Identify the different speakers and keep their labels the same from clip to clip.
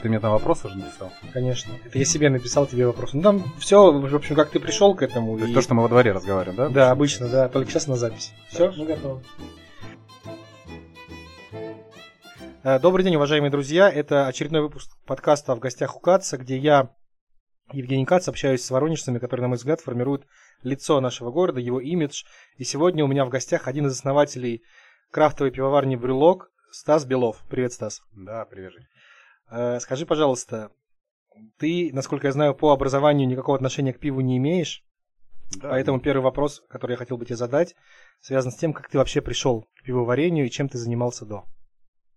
Speaker 1: Ты мне там вопрос уже написал?
Speaker 2: Конечно. Это я себе написал тебе вопрос. Ну там все, в общем, как ты пришел к этому.
Speaker 1: То, и... то что мы во дворе разговариваем, да?
Speaker 2: Да, обычно, да. Только сейчас на записи. Все, мы готовы. Э, добрый день, уважаемые друзья. Это очередной выпуск подкаста «В гостях у Каца», где я, Евгений Кац, общаюсь с воронежцами, которые, на мой взгляд, формируют лицо нашего города, его имидж. И сегодня у меня в гостях один из основателей крафтовой пивоварни «Брюлок» Стас Белов. Привет, Стас.
Speaker 1: Да, привет, Жень.
Speaker 2: Э, скажи, пожалуйста, ты, насколько я знаю, по образованию никакого отношения к пиву не имеешь. Да. Поэтому первый вопрос, который я хотел бы тебе задать, связан с тем, как ты вообще пришел к пивоварению и чем ты занимался до.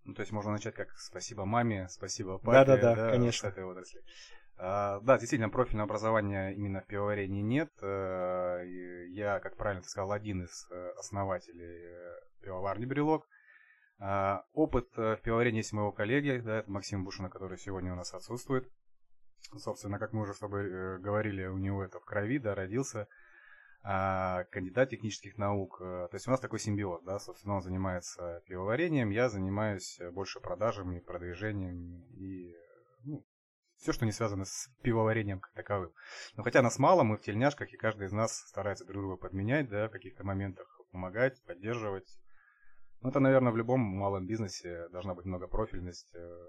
Speaker 1: Ну, то есть можно начать как спасибо маме, спасибо папе.
Speaker 2: Да-да-да, да, конечно.
Speaker 1: С этой отрасли. А, да, действительно, профильного образования именно в пивоварении нет. Э, я, как правильно ты сказал, один из э, основателей пивоварни «Брелок». А, опыт э, в пивоварении есть моего коллеги, да, это Максим Бушина, который сегодня у нас отсутствует. Собственно, как мы уже с тобой э, говорили, у него это в крови, да, родился а, кандидат технических наук. Э, то есть у нас такой симбиоз, да, собственно, он занимается пивоварением, я занимаюсь больше продажами, продвижением и ну, все, что не связано с пивоварением как таковым. Но хотя нас мало, мы в тельняшках, и каждый из нас старается друг друга подменять, да, в каких-то моментах помогать, поддерживать, ну, это, наверное, в любом малом бизнесе должна быть многопрофильность. Э,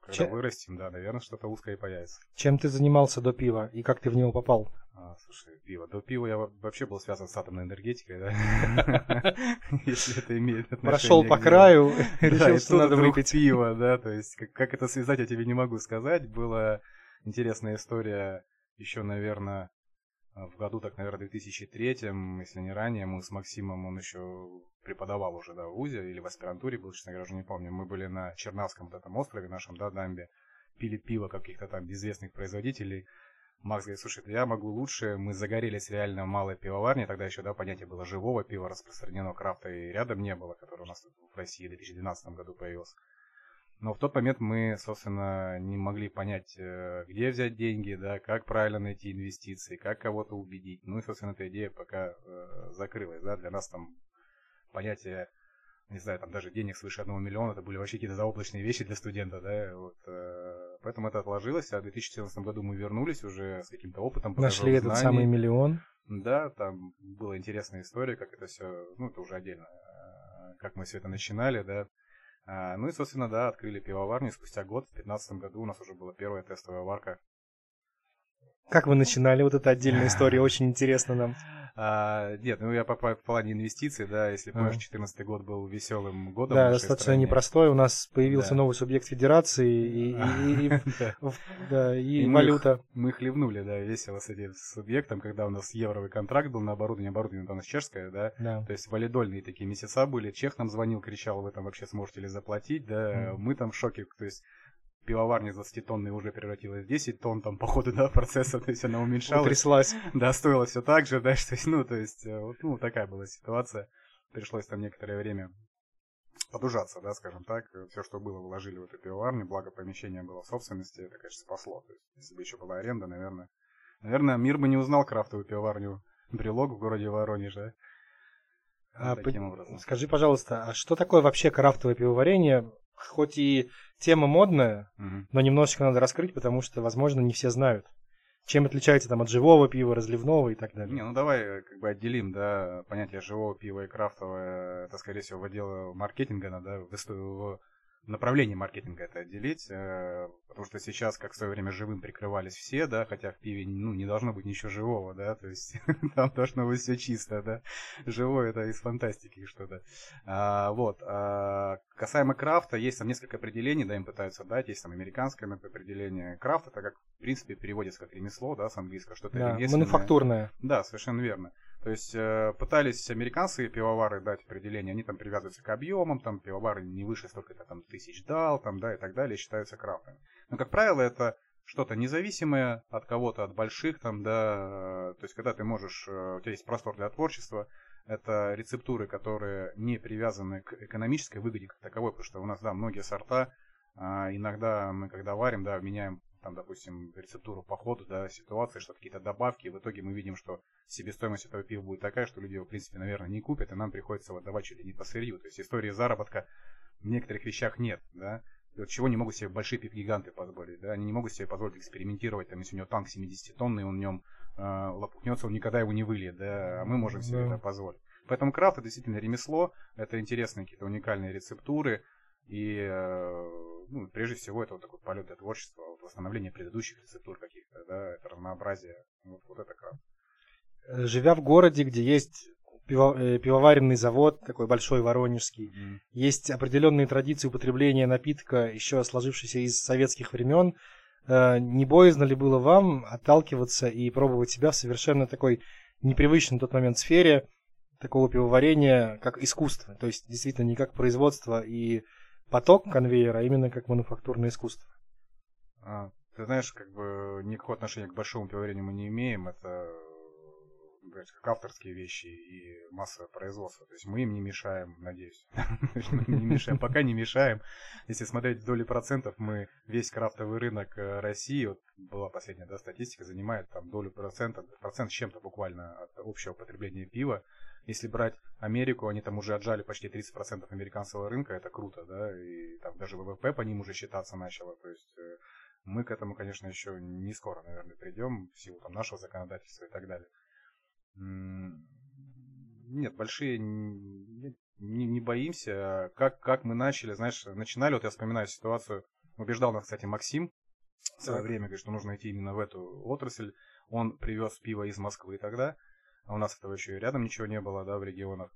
Speaker 1: когда Чем... вырастем, да, наверное, что-то узкое появится.
Speaker 2: Чем ты занимался до пива и как ты в него попал?
Speaker 1: А, слушай, пиво. До пива я вообще был связан с атомной энергетикой, да? Если это имеет отношение
Speaker 2: Прошел по краю, решил, что надо выпить
Speaker 1: пиво, да, то есть как это связать, я тебе не могу сказать. Была интересная история еще, наверное, в году, так, наверное, 2003, если не ранее, мы с Максимом, он еще преподавал уже, да, в ВУЗе или в аспирантуре был, честно говоря, уже не помню. Мы были на Чернавском вот этом острове нашем, да, дамбе, пили пиво каких-то там безвестных производителей. Макс говорит, слушай, я могу лучше, мы загорелись реально малой пивоварней, тогда еще, да, понятие было живого пива распространено, крафта и рядом не было, которое у нас в России в 2012 году появилось. Но в тот момент мы, собственно, не могли понять, э, где взять деньги, да, как правильно найти инвестиции, как кого-то убедить. Ну и, собственно, эта идея пока э, закрылась, да, для нас там понятие, не знаю, там даже денег свыше одного миллиона, это были вообще какие-то заоблачные вещи для студента, да, вот, э, поэтому это отложилось, а в 2014 году мы вернулись уже с каким-то опытом.
Speaker 2: Нашли этот знаний. самый миллион.
Speaker 1: Да, там была интересная история, как это все, ну, это уже отдельно, как мы все это начинали, да, ну и, собственно, да, открыли пивоварню. Спустя год, в 2015 году, у нас уже была первая тестовая варка.
Speaker 2: Как вы начинали? Вот эта отдельная история очень интересна нам.
Speaker 1: А, нет, ну я по, по плане инвестиций, да, если помнишь, 2014 год был веселым годом.
Speaker 2: Да, достаточно стране. непростой. У нас появился да. новый субъект федерации и, валюта.
Speaker 1: Мы, хлебнули, да, весело с этим субъектом, когда у нас евровый контракт был на оборудование, оборудование у нас чешское, да, то есть валидольные такие месяца были. Чех нам звонил, кричал, вы там вообще сможете ли заплатить, да, мы там в шоке, то есть пивоварня 20-тонная уже превратилась в 10 тонн, там, по ходу, да, процесса, то есть она уменьшалась.
Speaker 2: Утряслась.
Speaker 1: Да, стоило все так же, да, что, ну, то есть, э, вот, ну, такая была ситуация. Пришлось там некоторое время подужаться, да, скажем так. Все, что было, вложили в эту пивоварню, благо помещение было в собственности, это, конечно, спасло. То есть, если бы еще была аренда, наверное, наверное, мир бы не узнал крафтовую пивоварню Брелок в городе Воронеж, да.
Speaker 2: А, по... Скажи, пожалуйста, а что такое вообще крафтовое пивоварение? Хоть и тема модная, угу. но немножечко надо раскрыть, потому что, возможно, не все знают. Чем отличается там от живого пива, разливного и так далее?
Speaker 1: Не, ну давай э, как бы отделим, да, понятие живого пива и крафтового, это, скорее всего, в отдел маркетинга надо, в, в направлении маркетинга это отделить, э, потому что сейчас, как в свое время живым прикрывались все, да, хотя в пиве, ну, не должно быть ничего живого, да, то есть там должно быть все чисто, да, живое это из фантастики что-то. А, вот, а, касаемо крафта, есть там несколько определений, да, им пытаются дать, есть там американское определение. Крафт это как, в принципе, переводится как ремесло, да, с английского, что-то
Speaker 2: да, мануфактурное.
Speaker 1: Да, совершенно верно. То есть э, пытались американцы пивовары дать определение, они там привязываются к объемам, там пивовары не выше столько-то там тысяч дал, там, да, и так далее, считаются крафтами. Но, как правило, это что-то независимое от кого-то, от больших, там, да, то есть когда ты можешь, э, у тебя есть простор для творчества, это рецептуры, которые не привязаны к экономической выгоде как таковой, потому что у нас, да, многие сорта, а, иногда мы, когда варим, да, меняем там, допустим, рецептуру по ходу, да, ситуации, что какие-то добавки, и в итоге мы видим, что себестоимость этого пива будет такая, что люди его, в принципе, наверное, не купят, и нам приходится вот давать чуть ли не по сырью. То есть истории заработка в некоторых вещах нет, да. чего не могут себе большие гиганты позволить, да, они не могут себе позволить экспериментировать, там, если у него танк 70-тонный, он в нем э, лопухнется, он никогда его не выльет, да, а мы можем себе да. это позволить. Поэтому крафт это действительно ремесло, это интересные какие-то уникальные рецептуры, и э, ну, прежде всего это вот такой полет для творчества, вот восстановление предыдущих рецептур каких-то, да, это разнообразие, вот, вот это крафт.
Speaker 2: Живя в городе, где есть пиво, э, пивоваренный завод, такой большой воронежский. Mm. Есть определенные традиции употребления напитка, еще сложившиеся из советских времен. Э, не боязно ли было вам отталкиваться и пробовать себя в совершенно такой непривычной на тот момент сфере такого пивоварения, как искусство? То есть действительно не как производство и поток конвейера, именно как мануфактурное искусство.
Speaker 1: А, ты знаешь, как бы никакого отношения к большому пивоварению мы не имеем. Это как авторские вещи и массовое производство. То есть мы им не мешаем, надеюсь. не мешаем, пока не мешаем. Если смотреть доли процентов, мы весь крафтовый рынок э, России, вот была последняя да, статистика, занимает там долю процента, процент с чем-то буквально от общего потребления пива. Если брать Америку, они там уже отжали почти 30% американского рынка, это круто, да, и там даже ВВП по ним уже считаться начало, то есть э, мы к этому, конечно, еще не скоро, наверное, придем в силу там нашего законодательства и так далее. Нет, большие не, не боимся. Как, как мы начали, знаешь, начинали, вот я вспоминаю ситуацию, убеждал нас, кстати, Максим в свое время, говорит, что нужно идти именно в эту отрасль. Он привез пиво из Москвы тогда, а у нас этого еще и рядом ничего не было, да, в регионах.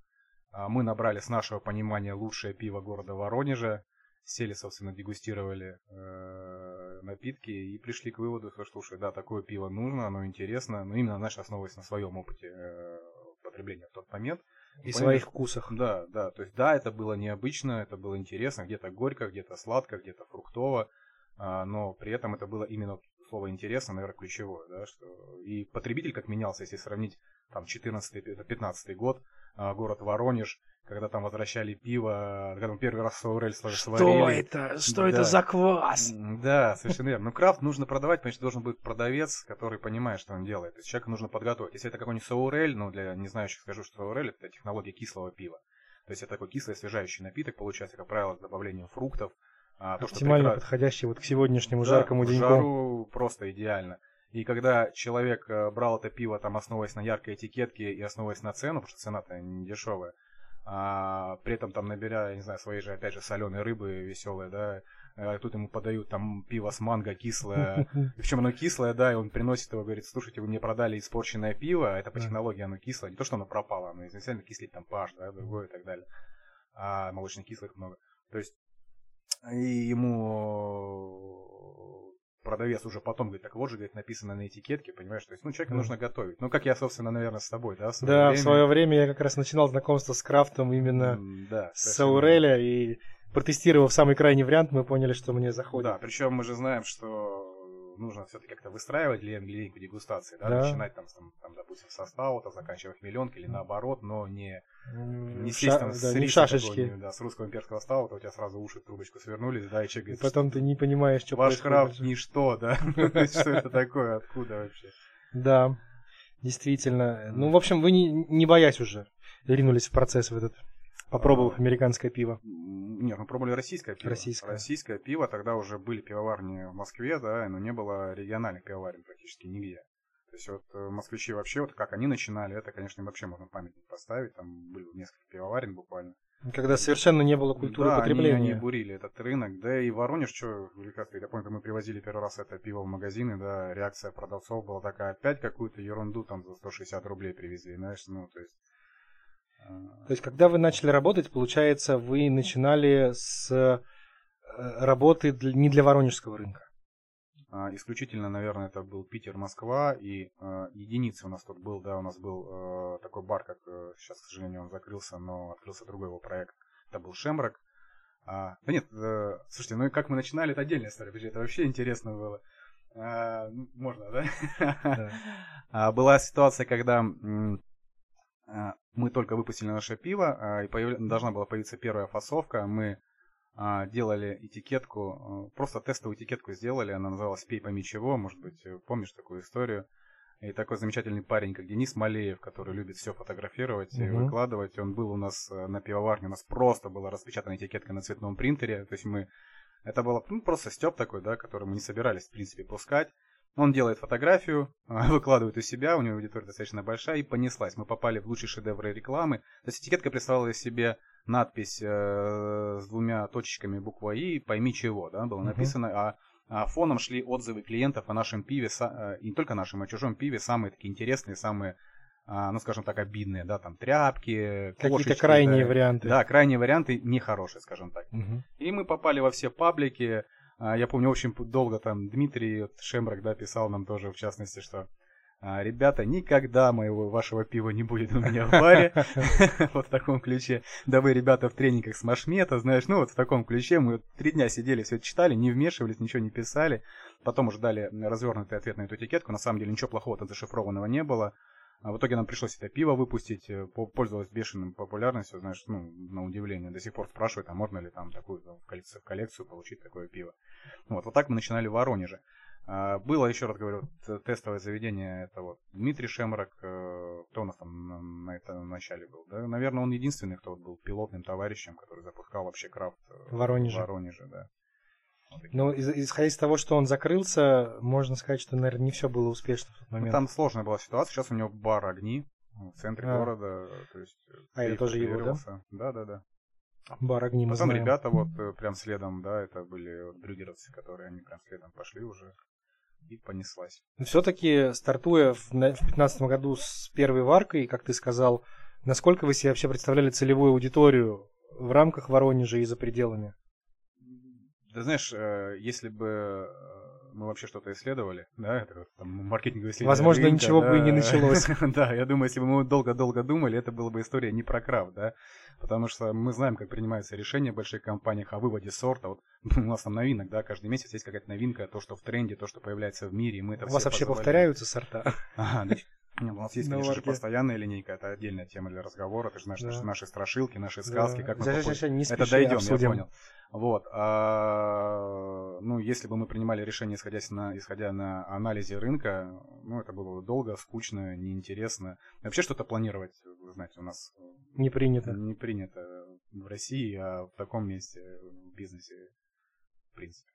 Speaker 1: А мы набрали с нашего понимания лучшее пиво города Воронежа, сели, собственно, дегустировали э, напитки и пришли к выводу, что, слушай, да, такое пиво нужно, оно интересно, но именно, знаешь, основываясь на своем опыте э, потребления в тот момент.
Speaker 2: И своих вкусах.
Speaker 1: Да, да, то есть, да, это было необычно, это было интересно, где-то горько, где-то сладко, где-то фруктово, э, но при этом это было именно слово интересно, наверное, ключевое, да, что и потребитель как менялся, если сравнить там 14-15 год, э, город Воронеж, когда там возвращали пиво, когда мы первый раз Саурель сварили.
Speaker 2: Что это? Что да. это за квас?
Speaker 1: Да, совершенно верно. Но крафт нужно продавать, потому что должен быть продавец, который понимает, что он делает. То есть человека нужно подготовить. Если это какой-нибудь Саурель, ну для не знающих скажу, что Саурель это технология кислого пива. То есть это такой кислый освежающий напиток, получается, как правило, с добавлением фруктов.
Speaker 2: А, то, Оптимально что подходящий вот к сегодняшнему
Speaker 1: да,
Speaker 2: жаркому деньку.
Speaker 1: жару просто идеально. И когда человек э, брал это пиво, там, основываясь на яркой этикетке и основываясь на цену, потому что цена-то не дешевая, а, при этом там набирая, я не знаю, своей же, опять же, соленой рыбы веселой, да, а тут ему подают там пиво с манго кислое, причем оно кислое, да, и он приносит его, говорит, слушайте, вы мне продали испорченное пиво, это по технологии оно кислое, не то, что оно пропало, оно изначально кислит там паш, да, другое и так далее, а молочных кислых много, то есть и ему продавец уже потом говорит, так вот же, говорит, написано на этикетке, понимаешь, то есть, ну, человека mm. нужно готовить. Ну, как я, собственно, наверное, с тобой, да, в
Speaker 2: свое Да, время. в свое время я как раз начинал знакомство с крафтом именно mm, да, с Ауреля, и протестировав самый крайний вариант, мы поняли, что мне заходит.
Speaker 1: Да, причем мы же знаем, что нужно все-таки как-то выстраивать линейку дегустации, да, да. начинать там, там, там, допустим, со стаута, заканчивая хмеленкой или наоборот, но не,
Speaker 2: не сесть там Ша- с, да, не шашечки.
Speaker 1: Да, с русского имперского стаута, у тебя сразу уши в трубочку свернулись, да, и человек говорит,
Speaker 2: потом ты не понимаешь, что
Speaker 1: Ваш крафт ничто, да, что это такое, откуда вообще.
Speaker 2: Да, действительно. Ну, в общем, вы не, не боясь уже ринулись в процесс в этот, попробовав американское пиво.
Speaker 1: Нет, мы пробовали российское пиво.
Speaker 2: Российское.
Speaker 1: Российское пиво, тогда уже были пивоварни в Москве, да, но не было региональных пивоварен практически нигде. То есть вот э, москвичи вообще, вот как они начинали, это, конечно, вообще можно памятник поставить, там были несколько пивоварен буквально.
Speaker 2: Когда совершенно не было культуры
Speaker 1: да,
Speaker 2: потребления.
Speaker 1: Они, они бурили этот рынок, да и Воронеж, что, я помню, мы привозили первый раз это пиво в магазины, да, реакция продавцов была такая, опять какую-то ерунду там за 160 рублей привезли, знаешь, ну, то есть
Speaker 2: то есть, когда вы начали работать, получается, вы начинали с э, работы не для воронежского рынка?
Speaker 1: А, исключительно, наверное, это был Питер, Москва, и э, единицы у нас тут был, да, у нас был э, такой бар, как э, сейчас, к сожалению, он закрылся, но открылся другой его проект. Это был Шемрак. А, да нет, э, слушайте, ну и как мы начинали, это отдельная история, это вообще интересно было. А, можно, да? да. А, была ситуация, когда а, мы только выпустили наше пиво, а, и появ... должна была появиться первая фасовка. Мы а, делали этикетку, просто тестовую этикетку сделали, она называлась «Пей пойми чего», может быть, э, помнишь такую историю. И такой замечательный парень, как Денис Малеев, который любит все фотографировать и угу. выкладывать, он был у нас э, на пивоварне, у нас просто была распечатана этикетка на цветном принтере, то есть мы Это было ну, просто степ такой, да, который мы не собирались, в принципе, пускать. Он делает фотографию, выкладывает у себя, у него аудитория достаточно большая, и понеслась. Мы попали в лучшие шедевры рекламы. То есть этикетка из себе надпись э, с двумя точечками буква И, пойми чего, да, было написано, а, а фоном шли отзывы клиентов о нашем пиве, э, и не только нашем, а чужом пиве, самые такие интересные, самые а, ну, скажем так, обидные, да, там, тряпки,
Speaker 2: Какие-то крайние
Speaker 1: да,
Speaker 2: варианты.
Speaker 1: Да, крайние варианты нехорошие, скажем так.
Speaker 2: Угу.
Speaker 1: И мы попали во все паблики. А, я помню, очень долго там Дмитрий Шемрак, да, писал нам тоже, в частности, что а, ребята, никогда моего вашего пива не будет у меня в баре. Вот в таком ключе. Да вы, ребята, в тренингах с Машмета, знаешь, ну вот в таком ключе. Мы три дня сидели, все читали, не вмешивались, ничего не писали. Потом уже дали развернутый ответ на эту этикетку. На самом деле ничего плохого там зашифрованного не было. А в итоге нам пришлось это пиво выпустить, э, пользовалось бешеным популярностью, знаешь, ну, на удивление. До сих пор спрашивают, а можно ли там такую там, в, коллекцию, в коллекцию получить такое пиво. Вот, вот так мы начинали в Воронеже. А, было, еще раз говорю, тестовое заведение, это вот Дмитрий Шемрак, э, кто у нас там на, этом начале был? Да, наверное, он единственный, кто вот был пилотным товарищем, который запускал вообще крафт
Speaker 2: э, в Воронеже.
Speaker 1: В Воронеже, да.
Speaker 2: Ну, исходя из того, что он закрылся, можно сказать, что, наверное, не все было успешно в тот
Speaker 1: ну,
Speaker 2: момент.
Speaker 1: там сложная была ситуация. Сейчас у него бар огни в центре а. города. То есть,
Speaker 2: а это тоже его, да?
Speaker 1: Да, да, да.
Speaker 2: Бар огни мы
Speaker 1: Потом
Speaker 2: знаем.
Speaker 1: ребята вот э, прям следом, да, это были вот брюгеровцы, которые они прям следом пошли уже и понеслась.
Speaker 2: Все-таки стартуя в 2015 году с первой варкой, как ты сказал, насколько вы себе вообще представляли целевую аудиторию в рамках Воронежа и за пределами?
Speaker 1: Ты знаешь, э, если бы э, мы вообще что-то исследовали, да, это там маркетинговые исследования.
Speaker 2: Возможно,
Speaker 1: рынка,
Speaker 2: ничего
Speaker 1: да,
Speaker 2: бы и не началось.
Speaker 1: да, я думаю, если бы мы долго-долго думали, это была бы история не про крафт, да, потому что мы знаем, как принимаются решения в больших компаниях о выводе сорта. Вот у нас там новинок, да, каждый месяц есть какая-то новинка, то, что в тренде, то, что появляется в мире, и мы это
Speaker 2: У вас вообще повторяются сорта?
Speaker 1: Ага, у нас есть, конечно же, постоянная линейка, это отдельная тема для разговора. Ты же знаешь, да. наши страшилки, наши сказки, да. как мы
Speaker 2: сейчас, сейчас, не
Speaker 1: Это дойдем, обсудим. я понял. Вот. А, ну, если бы мы принимали решение, исходя на, исходя на анализе рынка, ну, это было бы долго, скучно, неинтересно. Вообще что-то планировать, вы знаете, у нас
Speaker 2: не принято.
Speaker 1: Не принято в России, а в таком месте в бизнесе, в принципе.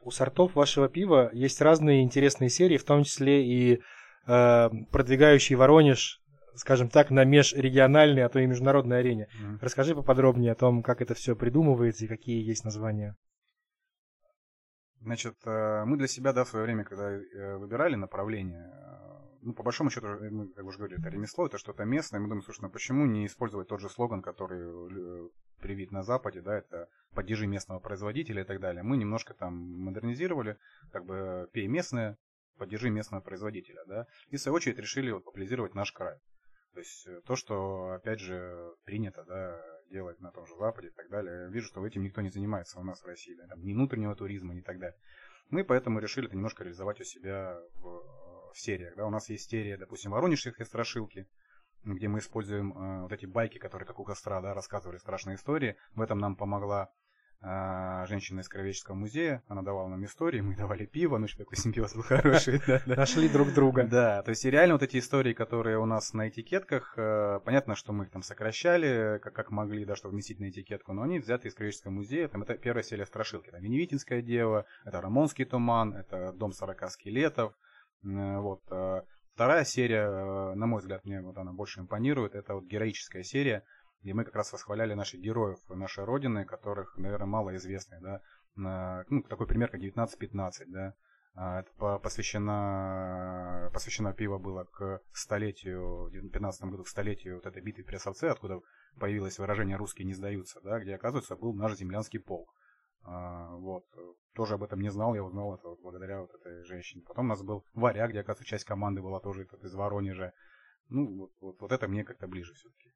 Speaker 2: У сортов вашего пива есть разные интересные серии, в том числе и Э, продвигающий Воронеж, скажем так, на межрегиональной, а то и международной арене. Mm-hmm. Расскажи поподробнее о том, как это все придумывается и какие есть названия.
Speaker 1: Значит, э, мы для себя, да, в свое время, когда э, выбирали направление, ну, по большому счету, мы, как уже говорили, это ремесло, это что-то местное. Мы думаем, слушай, ну почему не использовать тот же слоган, который привит на Западе, да, это поддержи местного производителя и так далее. Мы немножко там модернизировали, как бы пей местное, поддержи местного производителя, да, и в свою очередь решили вот популяризировать наш край. То есть э, то, что, опять же, принято, да, делать на том же Западе и так далее. Вижу, что этим никто не занимается у нас в России, да, там, ни внутреннего туризма, ни так далее. Мы поэтому решили это немножко реализовать у себя в, в сериях, да. У нас есть серия, допустим, воронежские страшилки, где мы используем э, вот эти байки, которые как у костра, да, рассказывали страшные истории. В этом нам помогла женщина из Кровеческого музея, она давала нам истории, мы давали пиво, ну, что такой симбиоз был хороший.
Speaker 2: Нашли друг друга.
Speaker 1: Да, то есть реально вот эти истории, которые у нас на этикетках, э, понятно, что мы их там сокращали, как, могли, да, чтобы вместить на этикетку, но они взяты из Кровеческого музея, там это первая серия страшилки, там Веневитинское дева, это Рамонский туман, это Дом сорока скелетов, э, вот. Э, вторая серия, на мой взгляд, мне вот она больше импонирует, это вот героическая серия, где мы как раз восхваляли наших героев нашей Родины, которых, наверное, мало известны, да, ну, такой пример, как 1915, да, а, это посвящено, посвящено пиво было к столетию, в 1915 году к столетию вот этой битвы при Осовце, откуда появилось выражение «русские не сдаются», да, где, оказывается, был наш землянский полк. А, вот. Тоже об этом не знал, я узнал это вот благодаря вот этой женщине. Потом у нас был Варяг, где, оказывается, часть команды была тоже из Воронежа. Ну, вот, вот, вот это мне как-то ближе все-таки.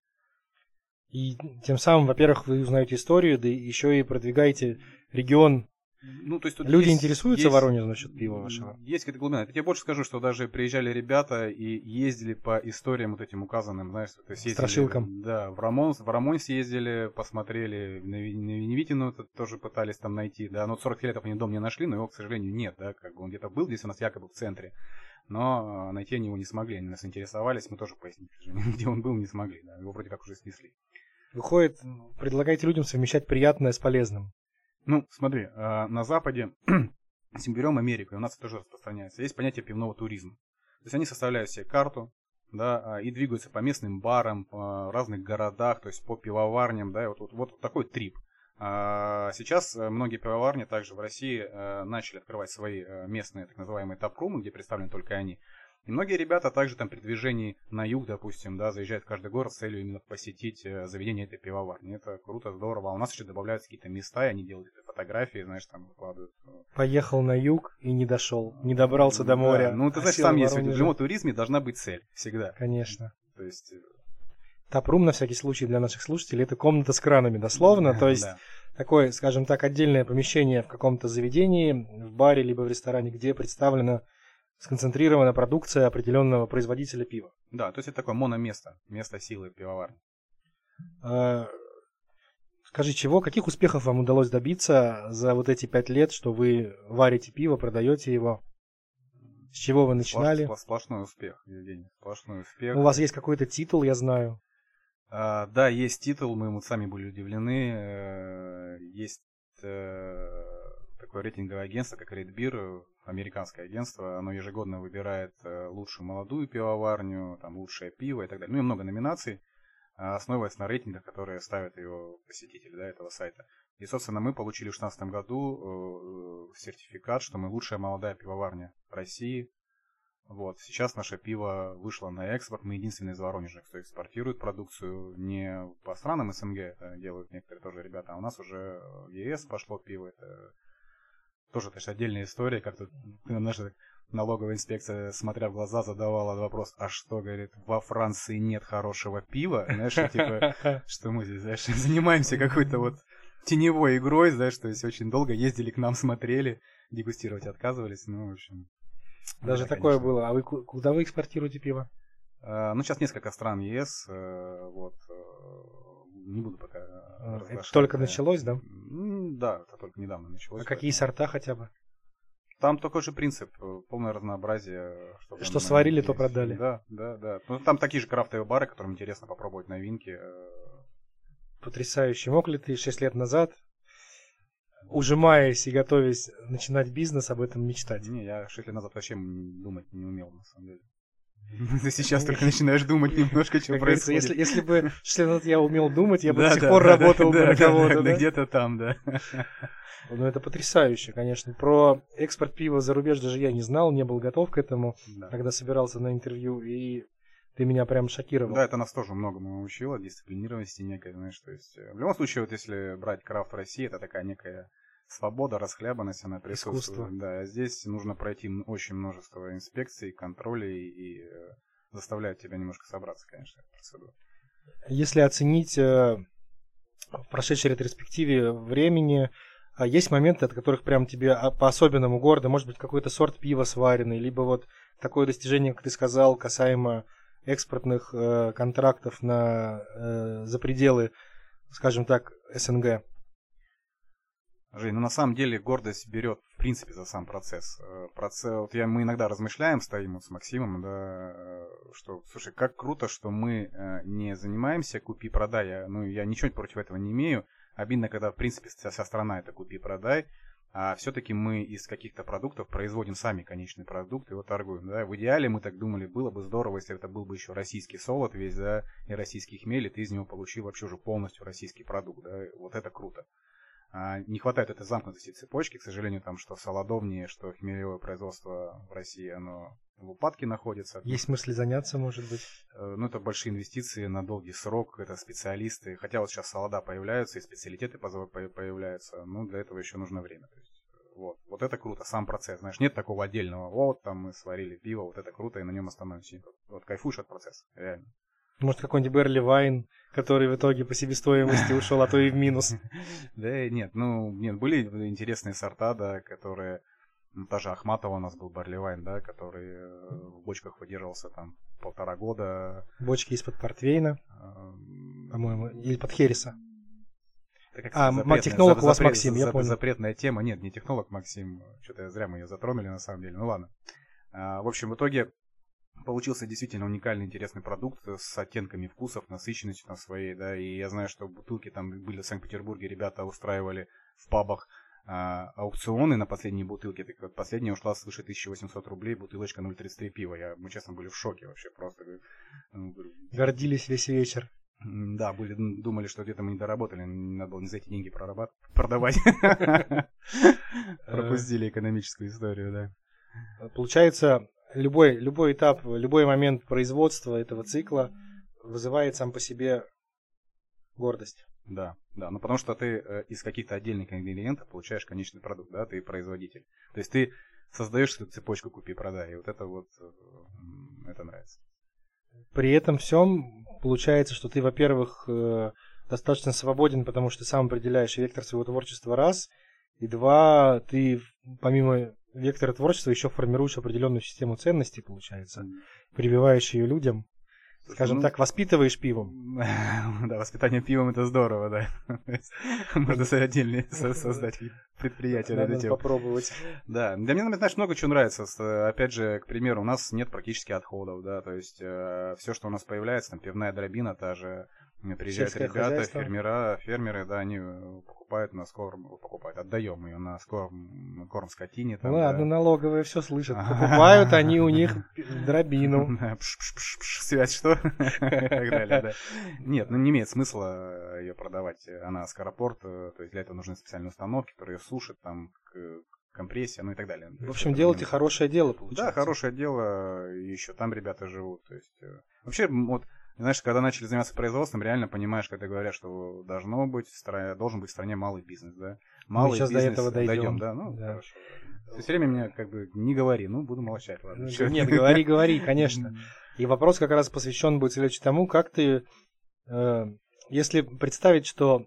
Speaker 2: И тем самым, во-первых, вы узнаете историю, да еще и продвигаете регион. Ну, то есть тут Люди есть, интересуются есть, Воронежем насчет пива вашего?
Speaker 1: Есть какая-то глубина. Я тебе больше скажу, что даже приезжали ребята и ездили по историям вот этим указанным, знаешь, то есть ездили,
Speaker 2: Страшилкам.
Speaker 1: Да, в Рамон, в Рамон съездили, посмотрели, на, на Веневитину тоже пытались там найти, да, но 40 лет они дом не нашли, но его, к сожалению, нет, да, как бы он где-то был здесь у нас якобы в центре, но найти они его не смогли, они нас интересовались, мы тоже пояснить, где он был, не смогли, да, его вроде как уже снесли.
Speaker 2: Выходит, предлагаете людям совмещать приятное с полезным.
Speaker 1: Ну, смотри, э, на Западе, если берем Америку, у нас это тоже распространяется, есть понятие пивного туризма. То есть они составляют себе карту, да, а, и двигаются по местным барам, по разных городах, то есть по пивоварням, да, и вот, вот, вот такой трип. А, сейчас э, многие пивоварни также в России э, начали открывать свои э, местные так называемые тапрумы, где представлены только они. И многие ребята также там при движении на юг, допустим, да, заезжают в каждый город с целью именно посетить заведение этой пивоварни. Это круто, здорово. А у нас еще добавляются какие-то места, и они делают фотографии, знаешь, там выкладывают.
Speaker 2: Поехал на юг и не дошел, не добрался до моря.
Speaker 1: Да, ну, ты знаешь, там есть в любом туризме должна быть цель, всегда.
Speaker 2: Конечно.
Speaker 1: То есть
Speaker 2: Тапрум, на всякий случай, для наших слушателей, это комната с кранами, дословно. То есть, такое, скажем так, отдельное помещение в каком-то заведении, в баре, либо в ресторане, где представлена сконцентрирована продукция определенного производителя пива.
Speaker 1: Да, то есть это такое мономесто, место силы пивоварни.
Speaker 2: А, скажи, чего, каких успехов вам удалось добиться за вот эти пять лет, что вы варите пиво, продаете его? С чего вы начинали?
Speaker 1: Сплошной успех, Евгений, сплошной успех.
Speaker 2: У вас есть какой-то титул, я знаю.
Speaker 1: А, да, есть титул, мы сами были удивлены. Э, есть э, такое рейтинговое агентство, как Red Beer, американское агентство. Оно ежегодно выбирает э, лучшую молодую пивоварню, там лучшее пиво и так далее. Ну и много номинаций, а, основываясь на рейтингах, которые ставят его посетители да, этого сайта. И, собственно, мы получили в 2016 году сертификат, что мы лучшая молодая пивоварня России, вот. Сейчас наше пиво вышло на экспорт. Мы единственные из Воронежа, кто экспортирует продукцию не по странам СНГ, это делают некоторые тоже ребята, а у нас уже в ЕС пошло пиво. Это тоже, конечно, отдельная история, как-то наша налоговая инспекция, смотря в глаза, задавала вопрос, а что, говорит, во Франции нет хорошего пива? Знаешь, типа, что мы здесь, знаешь, занимаемся какой-то вот теневой игрой, знаешь, то есть очень долго ездили к нам, смотрели, дегустировать отказывались, ну, в общем,
Speaker 2: даже да, такое конечно. было. А вы куда вы экспортируете пиво?
Speaker 1: Uh, ну, сейчас несколько стран ЕС, uh, вот, uh, не буду пока
Speaker 2: uh, Это только началось, да?
Speaker 1: Да, это только недавно началось.
Speaker 2: А поэтому... какие сорта хотя бы?
Speaker 1: Там такой же принцип, э, полное разнообразие.
Speaker 2: Что, что сварили, есть. то продали.
Speaker 1: Да, да, да. Ну, там такие же крафтовые бары, которым интересно попробовать новинки.
Speaker 2: Потрясающе. Мог ли ты 6 лет назад ужимаясь и готовясь начинать бизнес, об этом мечтать?
Speaker 1: Не, я 6 лет назад вообще думать не умел, на самом деле. Ты сейчас только начинаешь думать немножко, что происходит.
Speaker 2: Если, если бы 6 лет я умел думать, я бы до сих пор работал бы на кого-то.
Speaker 1: Да, где-то там, да.
Speaker 2: Ну, это потрясающе, конечно. Про экспорт пива за рубеж даже я не знал, не был готов к этому, когда собирался на интервью. И ты меня прям шокировал.
Speaker 1: Да, это нас тоже многому научило, дисциплинированности некой, знаешь, то есть э, в любом случае, вот если брать крафт России, это такая некая свобода, расхлябанность, она присутствует. Искусство. Да, здесь нужно пройти очень множество инспекций, контролей и э, заставляет тебя немножко собраться, конечно, процедура.
Speaker 2: Если оценить э, в прошедшей ретроспективе времени, а есть моменты, от которых прям тебе а, по-особенному гордо, может быть, какой-то сорт пива сваренный, либо вот такое достижение, как ты сказал, касаемо экспортных э, контрактов на, э, за пределы, скажем так, СНГ?
Speaker 1: Жень, ну на самом деле гордость берет в принципе за сам процесс. Э, процесс вот я, мы иногда размышляем, стоим вот с Максимом, да, э, что, слушай, как круто, что мы э, не занимаемся купи-продай. Ну, я ничего против этого не имею. Обидно, когда, в принципе, вся страна это купи-продай а все-таки мы из каких-то продуктов производим сами конечный продукт и его торгуем. Да? В идеале мы так думали, было бы здорово, если это был бы еще российский солод весь, да, и российский хмель, и ты из него получил вообще уже полностью российский продукт. Да? Вот это круто. А, не хватает этой замкнутости цепочки, к сожалению, там, что солодовнее, что хмелевое производство в России, оно в упадке находится.
Speaker 2: Есть смысл заняться, может быть?
Speaker 1: Э, ну, это большие инвестиции на долгий срок, это специалисты. Хотя вот сейчас солода появляются, и специалитеты появляются, ну, для этого еще нужно время. То есть, вот. вот это круто, сам процесс. Знаешь, нет такого отдельного, вот там мы сварили пиво, вот это круто, и на нем остановимся. Вот кайфуешь от процесса, реально.
Speaker 2: Может, какой-нибудь Берли Вайн, который в итоге по себестоимости ушел, а то и в минус.
Speaker 1: Да нет, ну, нет, были интересные сорта, да, которые... Ну, та же Ахматова у нас был Барливайн, да, который э, в бочках выдерживался там полтора года.
Speaker 2: Бочки из-под портвейна, по-моему, или под Хереса. А, технолог у вас Максим, я понял.
Speaker 1: Запретная тема. Нет, не технолог Максим. Что-то зря мы ее затронули на самом деле. Ну ладно. А, в общем, в итоге получился действительно уникальный, интересный продукт с оттенками вкусов, насыщенностью на своей, да, и я знаю, что бутылки там были в Санкт-Петербурге, ребята устраивали в пабах а, аукционы на последние бутылки. Так вот, последняя ушла свыше 1800 рублей, бутылочка 0,33 пива. Я, мы, честно, были в шоке вообще просто.
Speaker 2: Ну, Гордились весь вечер.
Speaker 1: Да, были, думали, что где-то мы не доработали, надо было не за эти деньги прорабат... продавать. Пропустили экономическую историю, да.
Speaker 2: Получается, любой, любой этап, любой момент производства этого цикла вызывает сам по себе гордость.
Speaker 1: Да, да, ну потому что ты э, из каких-то отдельных ингредиентов получаешь конечный продукт, да, ты производитель. То есть ты создаешь эту цепочку купи-продай, и вот это вот, э, это нравится.
Speaker 2: При этом всем получается, что ты, во-первых, э, достаточно свободен, потому что сам определяешь вектор своего творчества раз, и два, ты помимо вектора творчества еще формируешь определенную систему ценностей, получается, прививаешь ее людям. Скажем ну, так, воспитываешь пивом.
Speaker 1: Да, воспитание пивом это здорово, да. Можно отдельно создать предприятие
Speaker 2: Надо этим. попробовать.
Speaker 1: Да, для меня, знаешь, много чего нравится. Опять же, к примеру, у нас нет практически отходов, да, то есть э, все, что у нас появляется, там пивная дробина, та же, приезжают Сельское ребята, хозяйство. фермера, фермеры, да, они э, покупают на скором, покупают, отдаем ее на скорм, корм скотине.
Speaker 2: Там, Ладно, да. налоговые все слышат. Покупают они у них дробину.
Speaker 1: Связь что? Нет, ну не имеет смысла ее продавать. Она скоропорт, э, то есть для этого нужны специальные установки, которые ее сушат, там, компрессия, ну и так далее.
Speaker 2: В общем, делайте хорошее дело, получается.
Speaker 1: Да, хорошее дело, еще там ребята живут. То есть, э, вообще, вот знаешь, когда начали заниматься производством, реально понимаешь, когда говорят, что должно быть должен быть в стране малый бизнес, да? Малый
Speaker 2: Мы сейчас
Speaker 1: бизнес,
Speaker 2: до этого дойдем.
Speaker 1: дойдем да? Ну, да. хорошо. Все время мне как бы не говори, ну, буду молчать, ладно.
Speaker 2: Ну, нет, говори, говори, конечно. И вопрос как раз посвящен будет следующему тому, как ты, э, если представить, что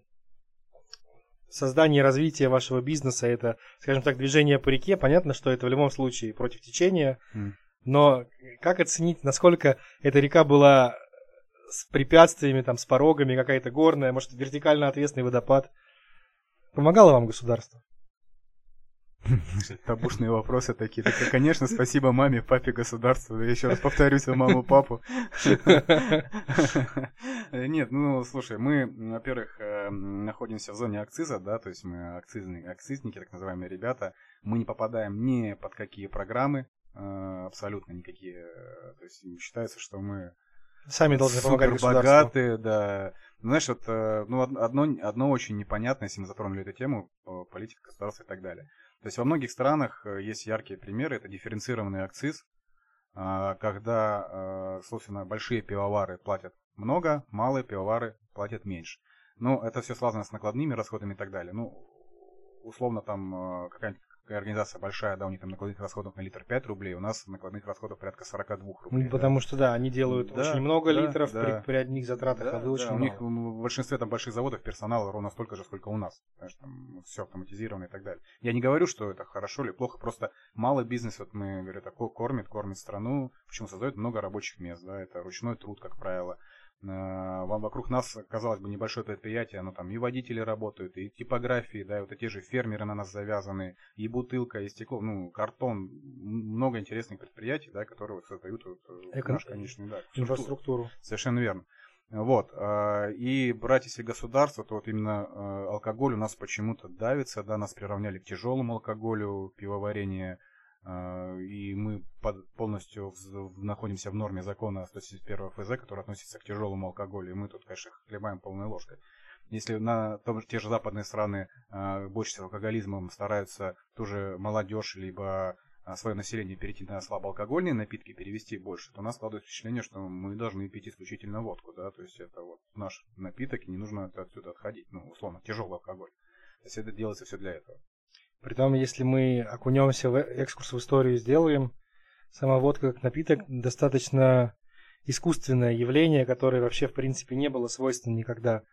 Speaker 2: создание и развитие вашего бизнеса это, скажем так, движение по реке, понятно, что это в любом случае против течения, mm. но как оценить, насколько эта река была с препятствиями, там, с порогами, какая-то горная, может, вертикально отвесный водопад. Помогало вам государство?
Speaker 1: Табушные вопросы такие. Так, конечно, спасибо маме, папе, государству. Я еще раз повторюсь, маму, папу. Нет, ну, слушай, мы, во-первых, э, находимся в зоне акциза, да, то есть мы акцизные, акцизники, так называемые ребята. Мы не попадаем ни под какие программы, э, абсолютно никакие. То есть считается, что мы
Speaker 2: Сами должны помогать
Speaker 1: государству. богатые, да. Ну, знаешь, вот, э, ну, одно, одно очень непонятное, если мы затронули эту тему, политика государства и так далее. То есть во многих странах э, есть яркие примеры, это дифференцированный акциз, а, когда, э, собственно, большие пивовары платят много, малые пивовары платят меньше. Ну, это все связано с накладными расходами и так далее. Ну, условно, там какая-нибудь организация большая, да, у них там накладных расходов на литр 5 рублей, у нас накладных расходов порядка 42 рублей.
Speaker 2: Ну, потому да. что, да, они делают да, очень много да, литров да. При, при одних затратах, да, а вы
Speaker 1: да,
Speaker 2: очень
Speaker 1: у
Speaker 2: мало.
Speaker 1: них в большинстве там больших заводов персонала ровно столько же, сколько у нас. Потому что там все автоматизировано и так далее. Я не говорю, что это хорошо или плохо, просто малый бизнес, вот мы, говорю, такой кормит, кормит страну, почему создает много рабочих мест, да, это ручной труд, как правило. Э, вокруг нас, казалось бы, небольшое предприятие, оно там и водители работают, и типографии, да, и вот эти же фермеры на нас завязаны, и бутылка, и стекло, ну, картон, много интересных предприятий, да, которые вот создают вот
Speaker 2: э, Эко... наш конечный, да, инфраструктуру.
Speaker 1: Совершенно верно. Вот. Э, и брать если государство, то вот именно алкоголь у нас почему-то давится, да, нас приравняли к тяжелому алкоголю, пивоварение – и мы полностью находимся в норме закона 171 ФЗ, который относится к тяжелому алкоголю, и мы тут, конечно, хлебаем полной ложкой. Если на том, те же западные страны э, больше алкоголизмом стараются ту же молодежь, либо э, свое население перейти на слабоалкогольные напитки, перевести больше, то у нас складывается впечатление, что мы должны пить исключительно водку, да, то есть это вот наш напиток, и не нужно отсюда отходить, ну, условно, тяжелый алкоголь. То есть это делается все для этого.
Speaker 2: Притом, если мы окунемся в экскурс в историю сделаем, сама водка как напиток достаточно искусственное явление, которое вообще в принципе не было свойственно никогда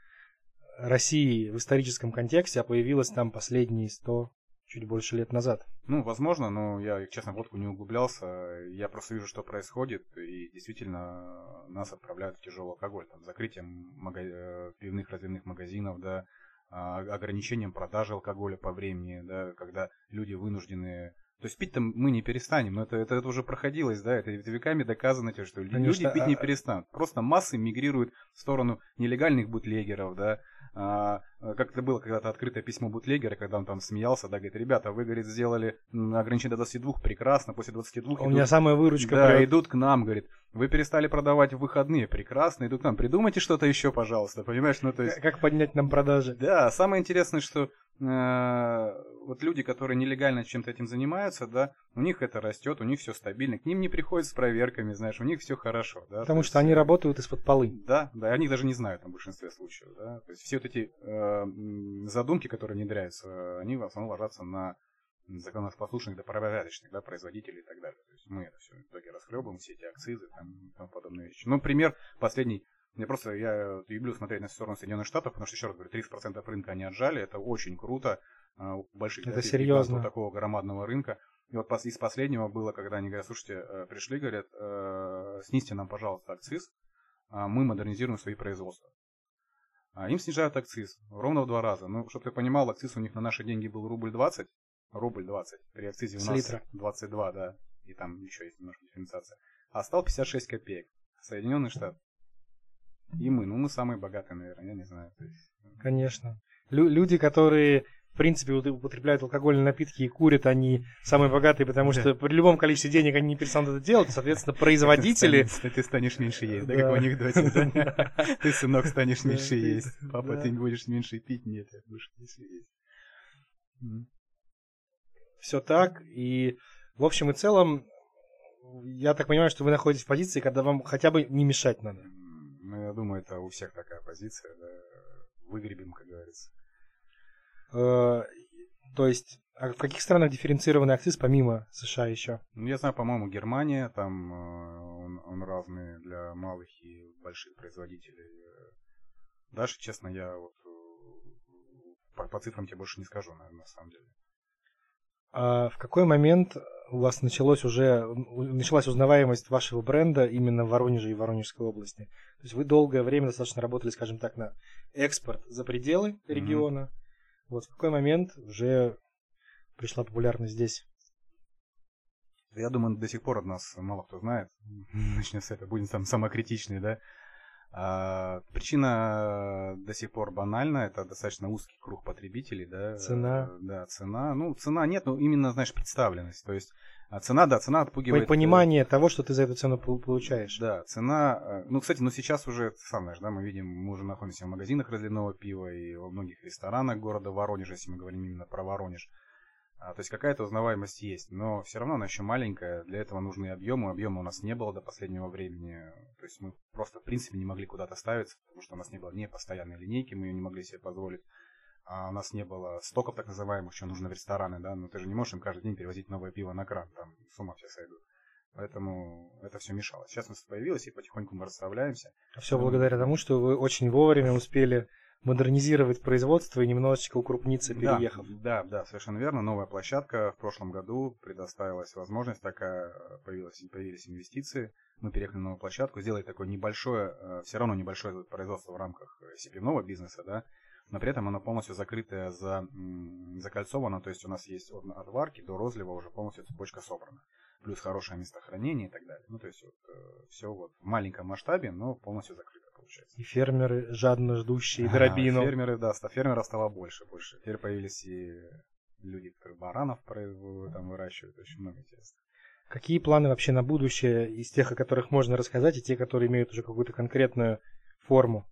Speaker 2: России в историческом контексте, а появилось там последние сто чуть больше лет назад.
Speaker 1: Ну, возможно, но я, честно, водку не углублялся. Я просто вижу, что происходит, и действительно нас отправляют в тяжелый алкоголь. Там, закрытием мага... Э, пивных разливных магазинов, да, ограничением продажи алкоголя по времени, да, когда люди вынуждены То есть пить-то мы не перестанем, но это, это, это уже проходилось, да, это веками доказано, что
Speaker 2: Конечно,
Speaker 1: люди пить не
Speaker 2: а-
Speaker 1: перестанут. Просто массы мигрируют в сторону нелегальных бутлегеров, да. А, как это было когда-то открытое письмо бутлегера, когда он там смеялся, да, говорит, ребята, вы, говорит, сделали ограничение до 22, прекрасно, после 22
Speaker 2: У меня самая выручка.
Speaker 1: да,
Speaker 2: прет.
Speaker 1: идут к нам, говорит, вы перестали продавать в выходные, прекрасно, идут к нам, придумайте что-то еще, пожалуйста, понимаешь, ну то есть...
Speaker 2: Как поднять нам продажи?
Speaker 1: Да, самое интересное, что вот люди, которые нелегально чем-то этим занимаются, да, у них это растет, у них все стабильно, к ним не приходят с проверками, знаешь, у них все хорошо, да.
Speaker 2: Потому
Speaker 1: то
Speaker 2: что
Speaker 1: есть,
Speaker 2: они работают из-под полы.
Speaker 1: Да, да, они даже не знают там, в большинстве случаев, да. То есть все вот эти э, задумки, которые внедряются, они в основном ложатся на законопослушных да порядочных, да, производителей и так далее. То есть мы это все в итоге расхлебываем, все эти акцизы там, и тому подобные вещи. Ну, пример последний. Я просто я вот люблю смотреть на сторону Соединенных Штатов, потому что, еще раз говорю, 30% рынка они отжали, это очень круто. а, У больших
Speaker 2: Это серьезно.
Speaker 1: такого громадного рынка. И вот из последнего было, когда они говорят, слушайте, э, пришли, говорят, э, снизьте нам, пожалуйста, акциз, а мы модернизируем свои производства. А им снижают акциз ровно в два раза. Ну, чтобы ты понимал, акциз у них на наши деньги был рубль 20, рубль 20, при акцизе у нас
Speaker 2: литра.
Speaker 1: 22, да, и там еще есть немножко дифференциация. А стал 56 копеек. Соединенные Штаты. И мы, ну мы самые богатые, наверное, я не знаю. То есть,
Speaker 2: Конечно. Лю- люди, которые, в принципе, употребляют алкогольные напитки и курят, они самые богатые, потому что при любом количестве денег они не перестанут это делать. Соответственно, производители...
Speaker 1: Ты станешь меньше есть, да, как в анекдоте? Ты, сынок, станешь меньше есть. Папа, ты будешь меньше пить? Нет, будешь меньше есть.
Speaker 2: Все так. И, в общем и целом, я так понимаю, что вы находитесь в позиции, когда вам хотя бы не мешать надо.
Speaker 1: Ну, я думаю, это у всех такая позиция, да. Выгребем, как говорится.
Speaker 2: Э, То есть, а в каких странах дифференцированный акциз помимо США еще?
Speaker 1: Ну, я знаю, по-моему, Германия, там э, он, он разный для малых и больших производителей. Дальше, честно, я вот э, по, по цифрам тебе больше не скажу, наверное, на самом деле.
Speaker 2: А в какой момент у вас началось уже, началась узнаваемость вашего бренда именно в Воронеже и Воронежской области? То есть вы долгое время достаточно работали, скажем так, на экспорт за пределы региона. Вот в какой момент уже пришла популярность здесь?
Speaker 1: Я думаю, до сих пор от нас мало кто знает. Начнем с этого, будем там самокритичный, да. А, причина до сих пор банальна, это достаточно узкий круг потребителей, да.
Speaker 2: Цена.
Speaker 1: Э, Да, цена. Ну, цена нет, но именно, знаешь, представленность. То есть а цена, да, цена отпугивает. э,
Speaker 2: Понимание того, что ты за эту цену пол- получаешь.
Speaker 1: Да, цена. э, Ну, кстати, ну сейчас уже, сам знаешь, да, мы видим, мы уже находимся в магазинах разливного пива и во многих ресторанах города Воронежа, если мы говорим именно про Воронеж. А, то есть какая-то узнаваемость есть, но все равно она еще маленькая, для этого нужны объемы, объема у нас не было до последнего времени, то есть мы просто в принципе не могли куда-то ставиться, потому что у нас не было ни постоянной линейки, мы ее не могли себе позволить, а у нас не было стоков так называемых, что нужно в рестораны, да, но ты же не можешь им каждый день перевозить новое пиво на кран, там с ума все сойдут. Поэтому это все мешало. Сейчас у нас появилось, и потихоньку мы расставляемся.
Speaker 2: Все благодаря тому, что вы очень вовремя успели модернизировать производство и немножечко укрупниться, переехав.
Speaker 1: Да, да, да, совершенно верно. Новая площадка в прошлом году предоставилась возможность такая, появилась, появились инвестиции. Мы переехали на новую площадку, сделали такое небольшое, все равно небольшое производство в рамках сипивного бизнеса, да, но при этом оно полностью закрытое, за, закольцовано, то есть у нас есть от, от варки до розлива уже полностью цепочка собрана. Плюс хорошее место хранения и так далее. Ну, то есть вот, все вот в маленьком масштабе, но полностью закрыто получается.
Speaker 2: И фермеры, жадно ждущие
Speaker 1: А,
Speaker 2: дробину.
Speaker 1: Фермеры, да, фермеров стало больше, больше. Теперь появились и люди, которые баранов там выращивают, очень много интересно.
Speaker 2: Какие планы вообще на будущее из тех, о которых можно рассказать, и те, которые имеют уже какую-то конкретную форму?